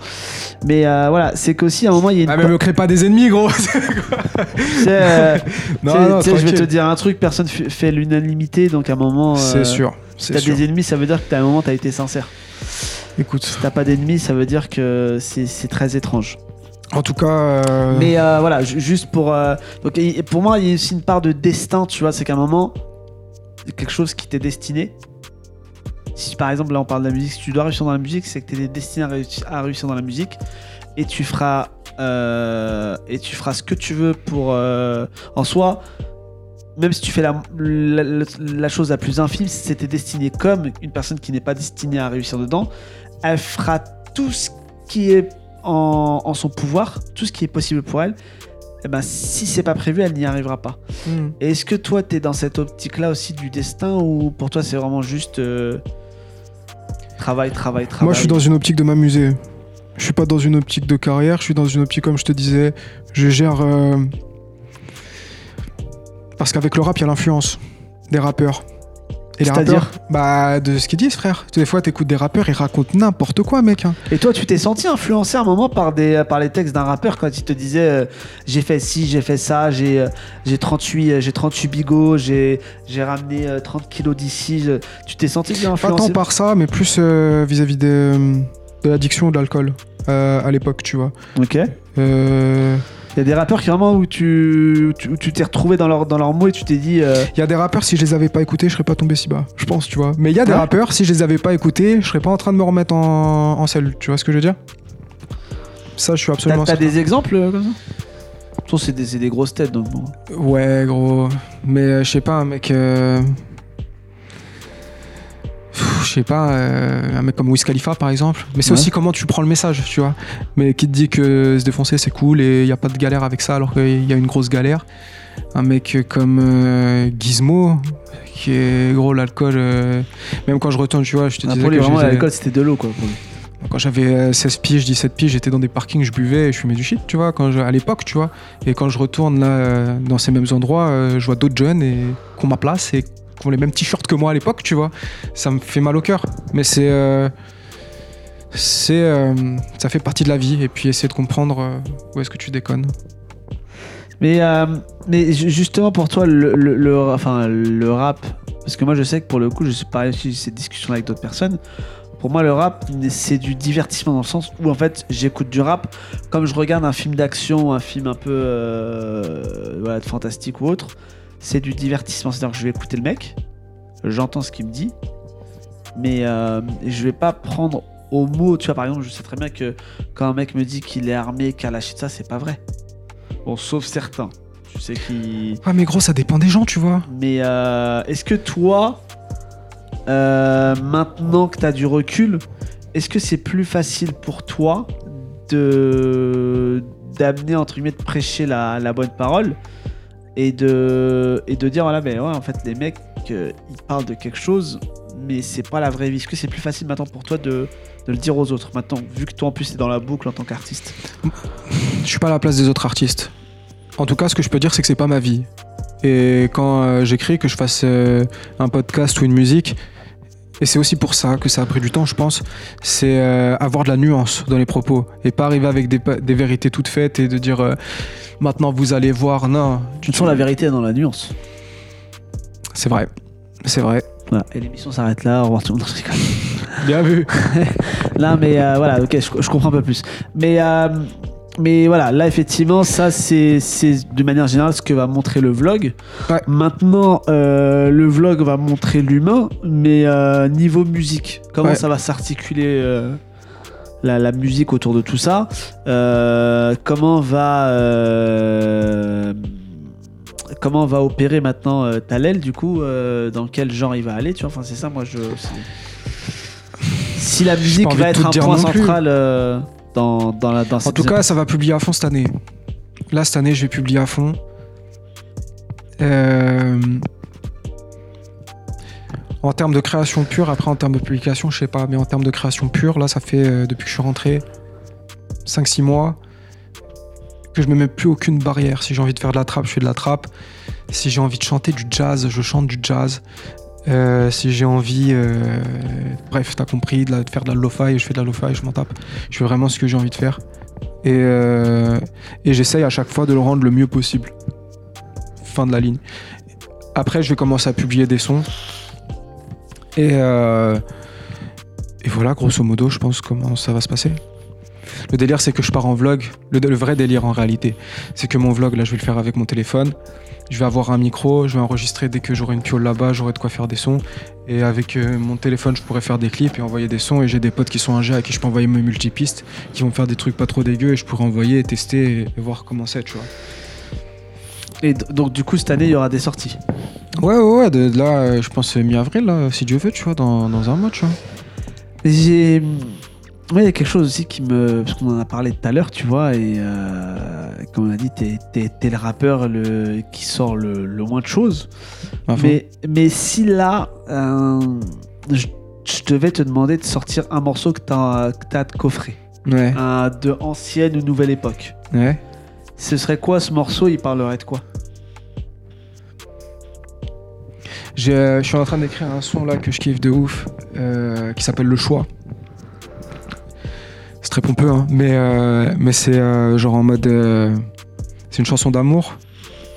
Mais euh, voilà, c'est qu'aussi à un moment, il y a une. Ah, mais me crée pas des ennemis, gros euh, Non, non, je vais te dire un truc, personne fait l'unanimité, donc à un moment. euh, C'est sûr, Si t'as des ennemis, ça veut dire que t'as un moment, t'as été sincère. Écoute, Si t'as pas d'ennemis, ça veut dire que c'est très étrange. en tout cas, euh, Mais euh, voilà, ju- juste pour. euh, donc, pour moi, il y a aussi une part de destin, tu vois, c'est qu'à un moment, quelque chose qui t'est destiné. Si par exemple, là on parle de la musique, si tu dois réussir dans la musique, c'est que tu es destiné à, réussir- à réussir dans la musique et tu feras, euh, et tu feras ce que tu veux pour. euh, en soi, même si tu fais la, la, la- la chose la plus infime, si c'était destiné comme une personne qui n'est pas destinée à réussir dedans, elle fera tout ce qui est en, en son pouvoir, tout ce qui est possible pour elle. Et ben, si c'est pas prévu, elle n'y arrivera pas. hmm. Est-ce que toi, tu es dans cette optique-là aussi du destin ou pour toi, c'est vraiment juste euh, moi je suis dans une optique de m'amuser. Je suis pas dans une optique de carrière, je suis dans une optique, comme je te disais, je gère. euh, Parce qu'avec le rap, il y a l'influence des rappeurs. Et C'est-à-dire bah, de ce qu'ils disent, frère. Des fois, t'écoutes des rappeurs, ils racontent n'importe quoi, mec. hein. Et toi, tu t'es senti influencé à un moment par, des, par les textes d'un rappeur quand il te disait euh, j'ai fait ci, j'ai fait ça, j'ai euh, j'ai 38, euh, j'ai 38 bigots, j'ai j'ai ramené euh, 30 kilos d'ici. je- Tu t'es senti bien Pas influencé? tant par ça, mais plus euh, vis-à-vis de, de l'addiction ou de l'alcool euh, à l'époque, tu vois. Ok. Il y a des rappeurs qui vraiment où tu où tu t'es retrouvé dans, leur, dans leurs mots et tu t'es dit euh, Il y a des rappeurs, si je les avais pas écoutés, je serais pas tombé si bas, je pense, tu vois. Mais il y a des Ouais. rappeurs, si je les avais pas écoutés, je serais pas en train de me remettre en, en tu vois ce que je veux dire? Ça, je suis absolument t'as des exemples euh, comme ça? C'est des, c'est des grosses têtes donc bon. Ouais, gros. Mais euh, je sais pas, mec. euh, je sais pas, euh, un mec comme Wiz Khalifa par exemple. Mais c'est Ouais. aussi comment tu prends le message, tu vois. Mais qui te dit que se défoncer c'est cool et il n'y a pas de galère avec ça alors qu'il y a une grosse galère. Un mec comme euh, Gizmo, qui est gros l'alcool. euh, même quand je retourne, tu vois, je te Ah, disais pour lui, que vraiment, l'alcool, c'était de l'eau, quoi. pour lui. quand j'avais euh, 16 piges, 17 piges, j'étais dans des parkings, je buvais et je fumais du shit, tu vois, quand je- à l'époque, tu vois. Et quand je retourne là, dans ces mêmes endroits, je vois d'autres jeunes et qu'on ma place et qui ont les mêmes t-shirts que moi à l'époque, tu vois. Ça me fait mal au cœur. Mais c'est. euh, c'est. euh, ça fait partie de la vie. Et puis essayer de comprendre euh, où est-ce que tu déconnes. Mais, mais ju- justement, pour toi, le, enfin, le rap, parce que moi, je sais que pour le coup, je suis pas eu cette discussion avec d'autres personnes. Pour moi, le rap, c'est du divertissement dans le sens où, en fait, j'écoute du rap comme je regarde un film d'action, un film un peu de fantastique ou autre. C'est du divertissement. C'est-à-dire que je vais écouter le mec, j'entends ce qu'il me dit, mais euh, je vais pas prendre au mot. Tu vois, par exemple, je sais très bien que quand un mec me dit qu'il est armé, qu'il a lâché de ça, c'est pas vrai. Bon, sauf certains. Tu sais qui. Ouais, mais gros, ça dépend des gens, tu vois. Mais euh, est-ce que toi, euh, maintenant que tu as du recul, est-ce que c'est plus facile pour toi de d'amener entre guillemets de prêcher la, la bonne parole et de et de dire voilà mais ouais en fait les mecs ils parlent de quelque chose mais c'est pas la vraie vie est-ce que c'est plus facile maintenant pour toi de, de le dire aux autres maintenant vu que toi en plus t'es dans la boucle en tant qu'artiste? Je suis pas à la place des autres artistes. En tout cas, ce que je peux dire, c'est que c'est pas ma vie. Et quand euh, j'écris, que je fasse euh, un podcast ou une musique, et c'est aussi pour ça que ça a pris du temps, je pense, c'est euh, avoir de la nuance dans les propos et pas arriver avec des, vérités toutes faites et de dire euh, maintenant vous allez voir. Non, tu sens la vérité dans la nuance c'est vrai, c'est vrai. voilà. et l'émission s'arrête là au revoir tout le monde. Bien vu. Là, mais euh, voilà, ok, je, je comprends un peu plus. Mais, euh, mais voilà, là, effectivement, ça, c'est de manière générale ce que va montrer le vlog. Ouais. Maintenant, euh, le vlog va montrer l'humain, mais euh, niveau musique, comment Ouais. ça va s'articuler euh, la, la musique autour de tout ça Comment va. Comment va opérer maintenant Talel du coup Dans quel genre il va aller Tu vois, enfin c'est ça moi je. Si la musique va être un point central dans, dans, la, dans En tout cas, ça va publier à fond cette année. Là, cette année, je vais publier à fond. Euh, En termes de création pure, après en termes de publication, je sais pas, mais en termes de création pure, là, ça fait euh, depuis que je suis rentré 5-6 mois que je me mets plus aucune barrière. Si j'ai envie de faire de la trappe, je fais de la trappe. Si j'ai envie de chanter du jazz, je chante du jazz. Euh, si j'ai envie, euh, bref, t'as compris, de, faire de la lo-fi, je fais de la lo-fi, je m'en tape. Je fais vraiment ce que j'ai envie de faire. Et, euh, et j'essaye à chaque fois de le rendre le mieux possible. Fin de la ligne. Après, je vais commencer à publier des sons. Et voilà, grosso modo, je pense comment ça va se passer. Le délire, c'est que je pars en vlog. Le, le vrai délire en réalité, c'est que mon vlog, là, je vais le faire avec mon téléphone. Je vais avoir un micro, je vais enregistrer dès que j'aurai une piole là-bas, j'aurai de quoi faire des sons. Et avec euh, mon téléphone, je pourrais faire des clips et envoyer des sons. Et j'ai des potes qui sont ingé à qui je peux envoyer mes multipistes, qui vont faire des trucs pas trop dégueux et je pourrais envoyer et tester et, et voir comment c'est, tu vois. Et donc du coup cette année il y aura des sorties. Ouais, ouais, ouais. De, de là, euh, je pense euh, mi-avril, là, si Dieu veut, tu vois, dans, dans un mois, tu vois. J'ai. Ouais, il y a quelque chose aussi qui me. Parce qu'on en a parlé tout à l'heure, tu vois, et euh, comme on a dit, t'es, le rappeur le, qui sort le, le moins de choses. Enfin, Mais, mais si là, euh, je, je devais te demander de sortir un morceau que t'as, t'as de coffret, Ouais, un de ancienne ou nouvelle époque, ouais. ce serait quoi ce morceau? Il parlerait de quoi? Je suis en train d'écrire un son là que je kiffe de ouf, euh, qui s'appelle Le Choix. C'est très pompeux, hein, mais, euh, mais c'est euh, genre en mode. euh, c'est une chanson d'amour,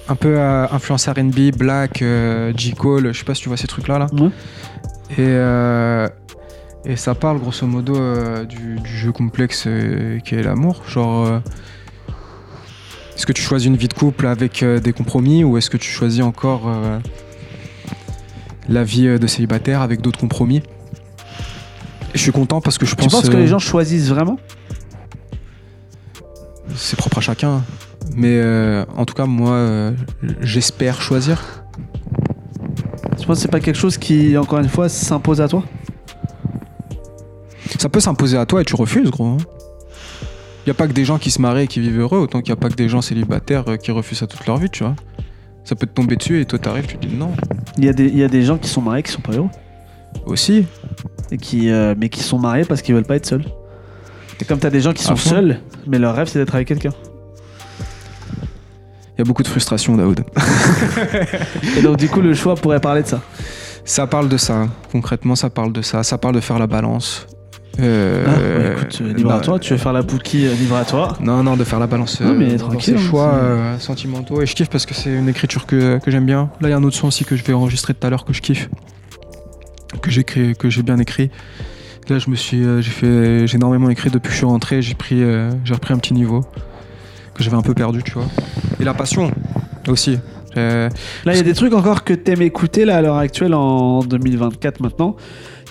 un peu influence RB, Black, J. Cole, je sais pas si tu vois ces trucs là. Et, et ça parle grosso modo du, du jeu complexe qui est l'amour. Genre. est-ce que tu choisis une vie de couple avec des compromis ou est-ce que tu choisis encore la vie de célibataire avec d'autres compromis? Je suis content parce que je Tu pense penses que euh, les gens choisissent vraiment? C'est propre à chacun. Mais euh, en tout cas, moi, euh, j'espère choisir. Tu penses que c'est pas quelque chose qui, encore une fois, s'impose à toi? Ça peut s'imposer à toi et tu refuses, gros. Il n'y a pas que des gens qui se marient et qui vivent heureux, autant qu'il n'y a pas que des gens célibataires euh, qui refusent ça toute leur vie, tu vois. Ça peut te tomber dessus et toi t'arrives, tu te dis non. Il y, a des- il y a des gens qui sont mariés qui sont pas heureux. Aussi, Et qui, euh, mais qui sont mariés parce qu'ils veulent pas être seuls. Et comme t'as des gens qui sont seuls, mais leur rêve c'est d'être avec quelqu'un. il y a beaucoup de frustration, Daoud. Et donc du coup le choix pourrait parler de ça. Ça parle de ça, concrètement, ça parle de ça. Ça parle de faire la balance. Euh, Ah, ouais, écoute, euh, libre à bah, toi, tu veux faire la bouquille, libre à toi. Non, non, de faire la balance Non, mais tranquille, ses hein, choix euh, sentimentaux. Et je kiffe parce que c'est une écriture que, que j'aime bien. Là, il y a un autre son aussi que je vais enregistrer tout à l'heure que je kiffe. Que j'ai que j'ai bien écrit. Là, je me suis, euh, j'ai fait, j'ai énormément écrit depuis que je suis rentré. J'ai pris, euh, j'ai repris un petit niveau que j'avais un peu perdu, tu vois. Et la passion aussi. Euh, Là il y a des trucs encore que t'aimes écouter là à l'heure actuelle en 2024 maintenant.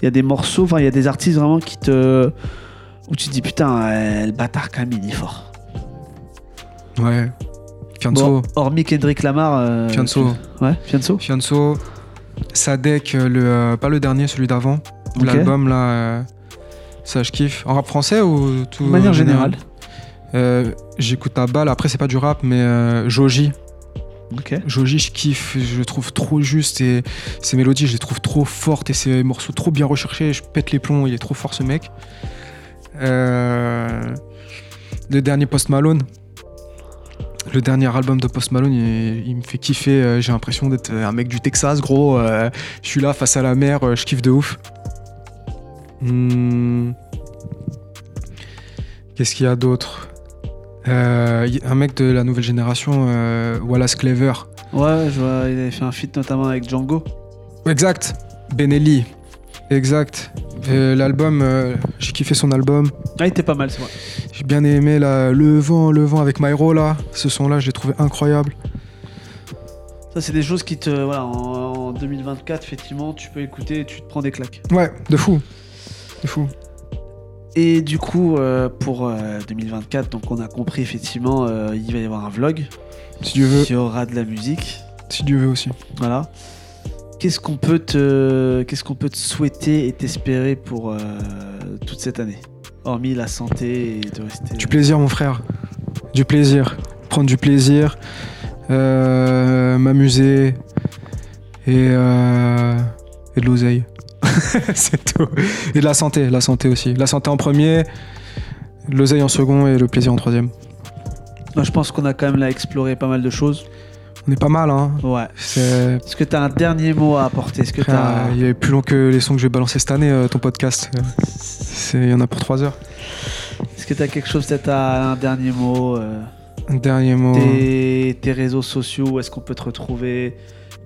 Il y a des morceaux, enfin il y a des artistes vraiment qui te... Où tu te dis putain, le bâtard quand même il est fort. ouais. Fianso, Bon, hormis Kendrick Lamar. euh, Fianso, Ouais, Fianso. Fianso, Sadek, euh, le, euh, pas le dernier, celui d'avant. L'album là, euh, ça je kiffe. En rap français ou tout De manière générale. Euh, J'écoute à balle, après c'est pas du rap, mais euh, Joji. Joji, je kiffe, je le trouve trop juste et ses mélodies, je les trouve trop fortes et ses morceaux trop bien recherchés. Je pète les plombs, il est trop fort ce mec. Euh, le dernier Post Malone. Le dernier album de Post Malone, il, il me fait kiffer. euh, J'ai l'impression d'être un mec du Texas, gros. euh, je suis là face à la mer, euh, je kiffe de ouf. Hmm. Qu'est-ce qu'il y a d'autre? Euh, Un mec de la nouvelle génération, euh, Wallace Clever. Ouais, je vois, il avait fait un feat notamment avec Django. Exact. Benelli. Exact. Euh, L'album, euh, j'ai kiffé son album. Ah, il était pas mal, c'est vrai. Bien aimé le vent, le vent avec Myro là. Ce son-là, je l'ai trouvé incroyable. Ça, c'est des choses qui te. Voilà, en, en 2024, effectivement, tu peux écouter et tu te prends des claques. Ouais, de fou. De fou. Et du coup, euh, pour euh, 2024, donc on a compris, effectivement, euh, il va y avoir un vlog. Si Dieu veut. Il y aura de la musique. Si Dieu veut aussi. Voilà. Qu'est-ce qu'on peut te, qu'est-ce qu'on peut te souhaiter et t'espérer pour euh, toute cette année? Hormis la santé et de rester. Du plaisir, mon frère. Du plaisir. Prendre du plaisir. euh, M'amuser. Et, euh, et de l'oseille. C'est tout. Et de la santé. La santé aussi. La santé en premier. L'oseille en second et le plaisir en troisième. Moi, je pense qu'on a quand même là exploré pas mal de choses. On est pas mal, hein. Ouais. C'est Est-ce que tu as un dernier mot à apporter? Est-ce que tu il est plus long que les sons que je vais balancer cette année, euh, ton podcast. Il y en a pour trois heures. Est-ce que tu as quelque chose, peut-être un dernier mot euh, Un dernier mot. tes, tes réseaux sociaux, où est-ce qu'on peut te retrouver?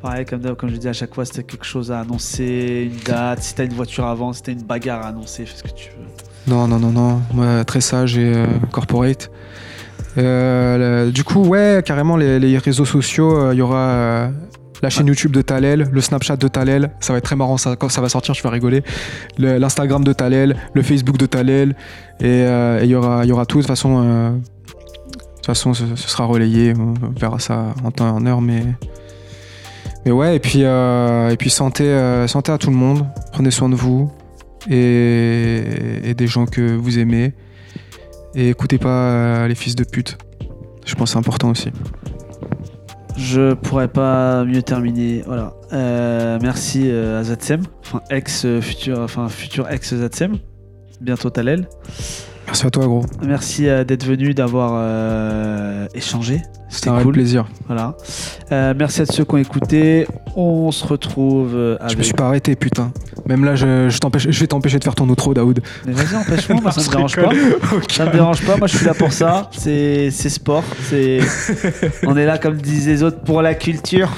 Pareil, comme, comme je dis à chaque fois, si tu as quelque chose à annoncer, une date, si tu as une voiture à vendre, si tu as une bagarre à annoncer, fais ce que tu veux. Non, non, non, non. Moi, très sage et euh, corporate. Euh, le- du coup, ouais, carrément, les, les réseaux sociaux, il y aura la chaîne YouTube de Talel, le Snapchat de Talel. Ça va être très marrant, ça, quand ça va sortir, je vais rigoler. Le- L'Instagram de Talel, le Facebook de Talel. Et euh, et il y, aura, y aura tout. De toute façon, euh, ce, sera relayé. On verra ça en temps et en heure. Mais, mais ouais, et puis, euh, et puis santé, à tout le monde. Prenez soin de vous et, et des gens que vous aimez. Et écoutez pas les fils de pute. Je pense que c'est important aussi. Je pourrais pas mieux terminer. Voilà. Euh, merci euh, à Zatsem, enfin ex euh, futur, enfin futur ex Zatsem, bientôt Talel. Merci à toi, gros. Merci euh, d'être venu, d'avoir euh, échangé. C'était un cool. plaisir. Voilà. Euh, merci à ceux qui ont écouté. On se retrouve euh, Je avec. me suis pas arrêté, putain. Même là, je, je, t'empêche- je vais t'empêcher de faire ton outro, Daoud. Mais vas-y, empêche-moi, moi ça me dérange pas. rigole. Ok. Ça me dérange pas, moi je suis là pour ça. C'est sport. C'est on est là comme disent les autres pour la culture.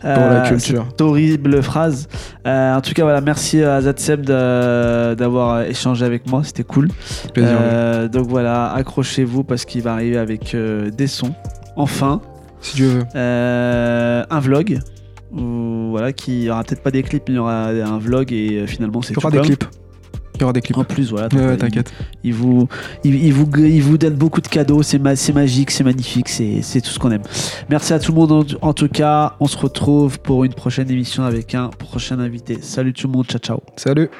Pour la culture. cette horrible phrase. En tout cas, voilà, merci à Zatseb d'avoir échangé avec moi, c'était cool. Plaisir. Euh, donc voilà, accrochez-vous parce qu'il va arriver avec euh, des sons. Enfin, Si Dieu veut. euh, un vlog. Où, voilà, qui aura peut-être pas des clips, mais il y aura un vlog et finalement c'est Il y aura tout des clips. Il y aura des clips. En plus, voilà. Ouais, il- t'inquiète. il vous, il, il vous, il vous donne beaucoup de cadeaux, c'est ma- c'est magique, c'est magnifique, c'est c'est tout ce qu'on aime. Merci à tout le monde en, en tout cas, on se retrouve pour une prochaine émission avec un prochain invité. Salut tout le monde, ciao ciao. Salut.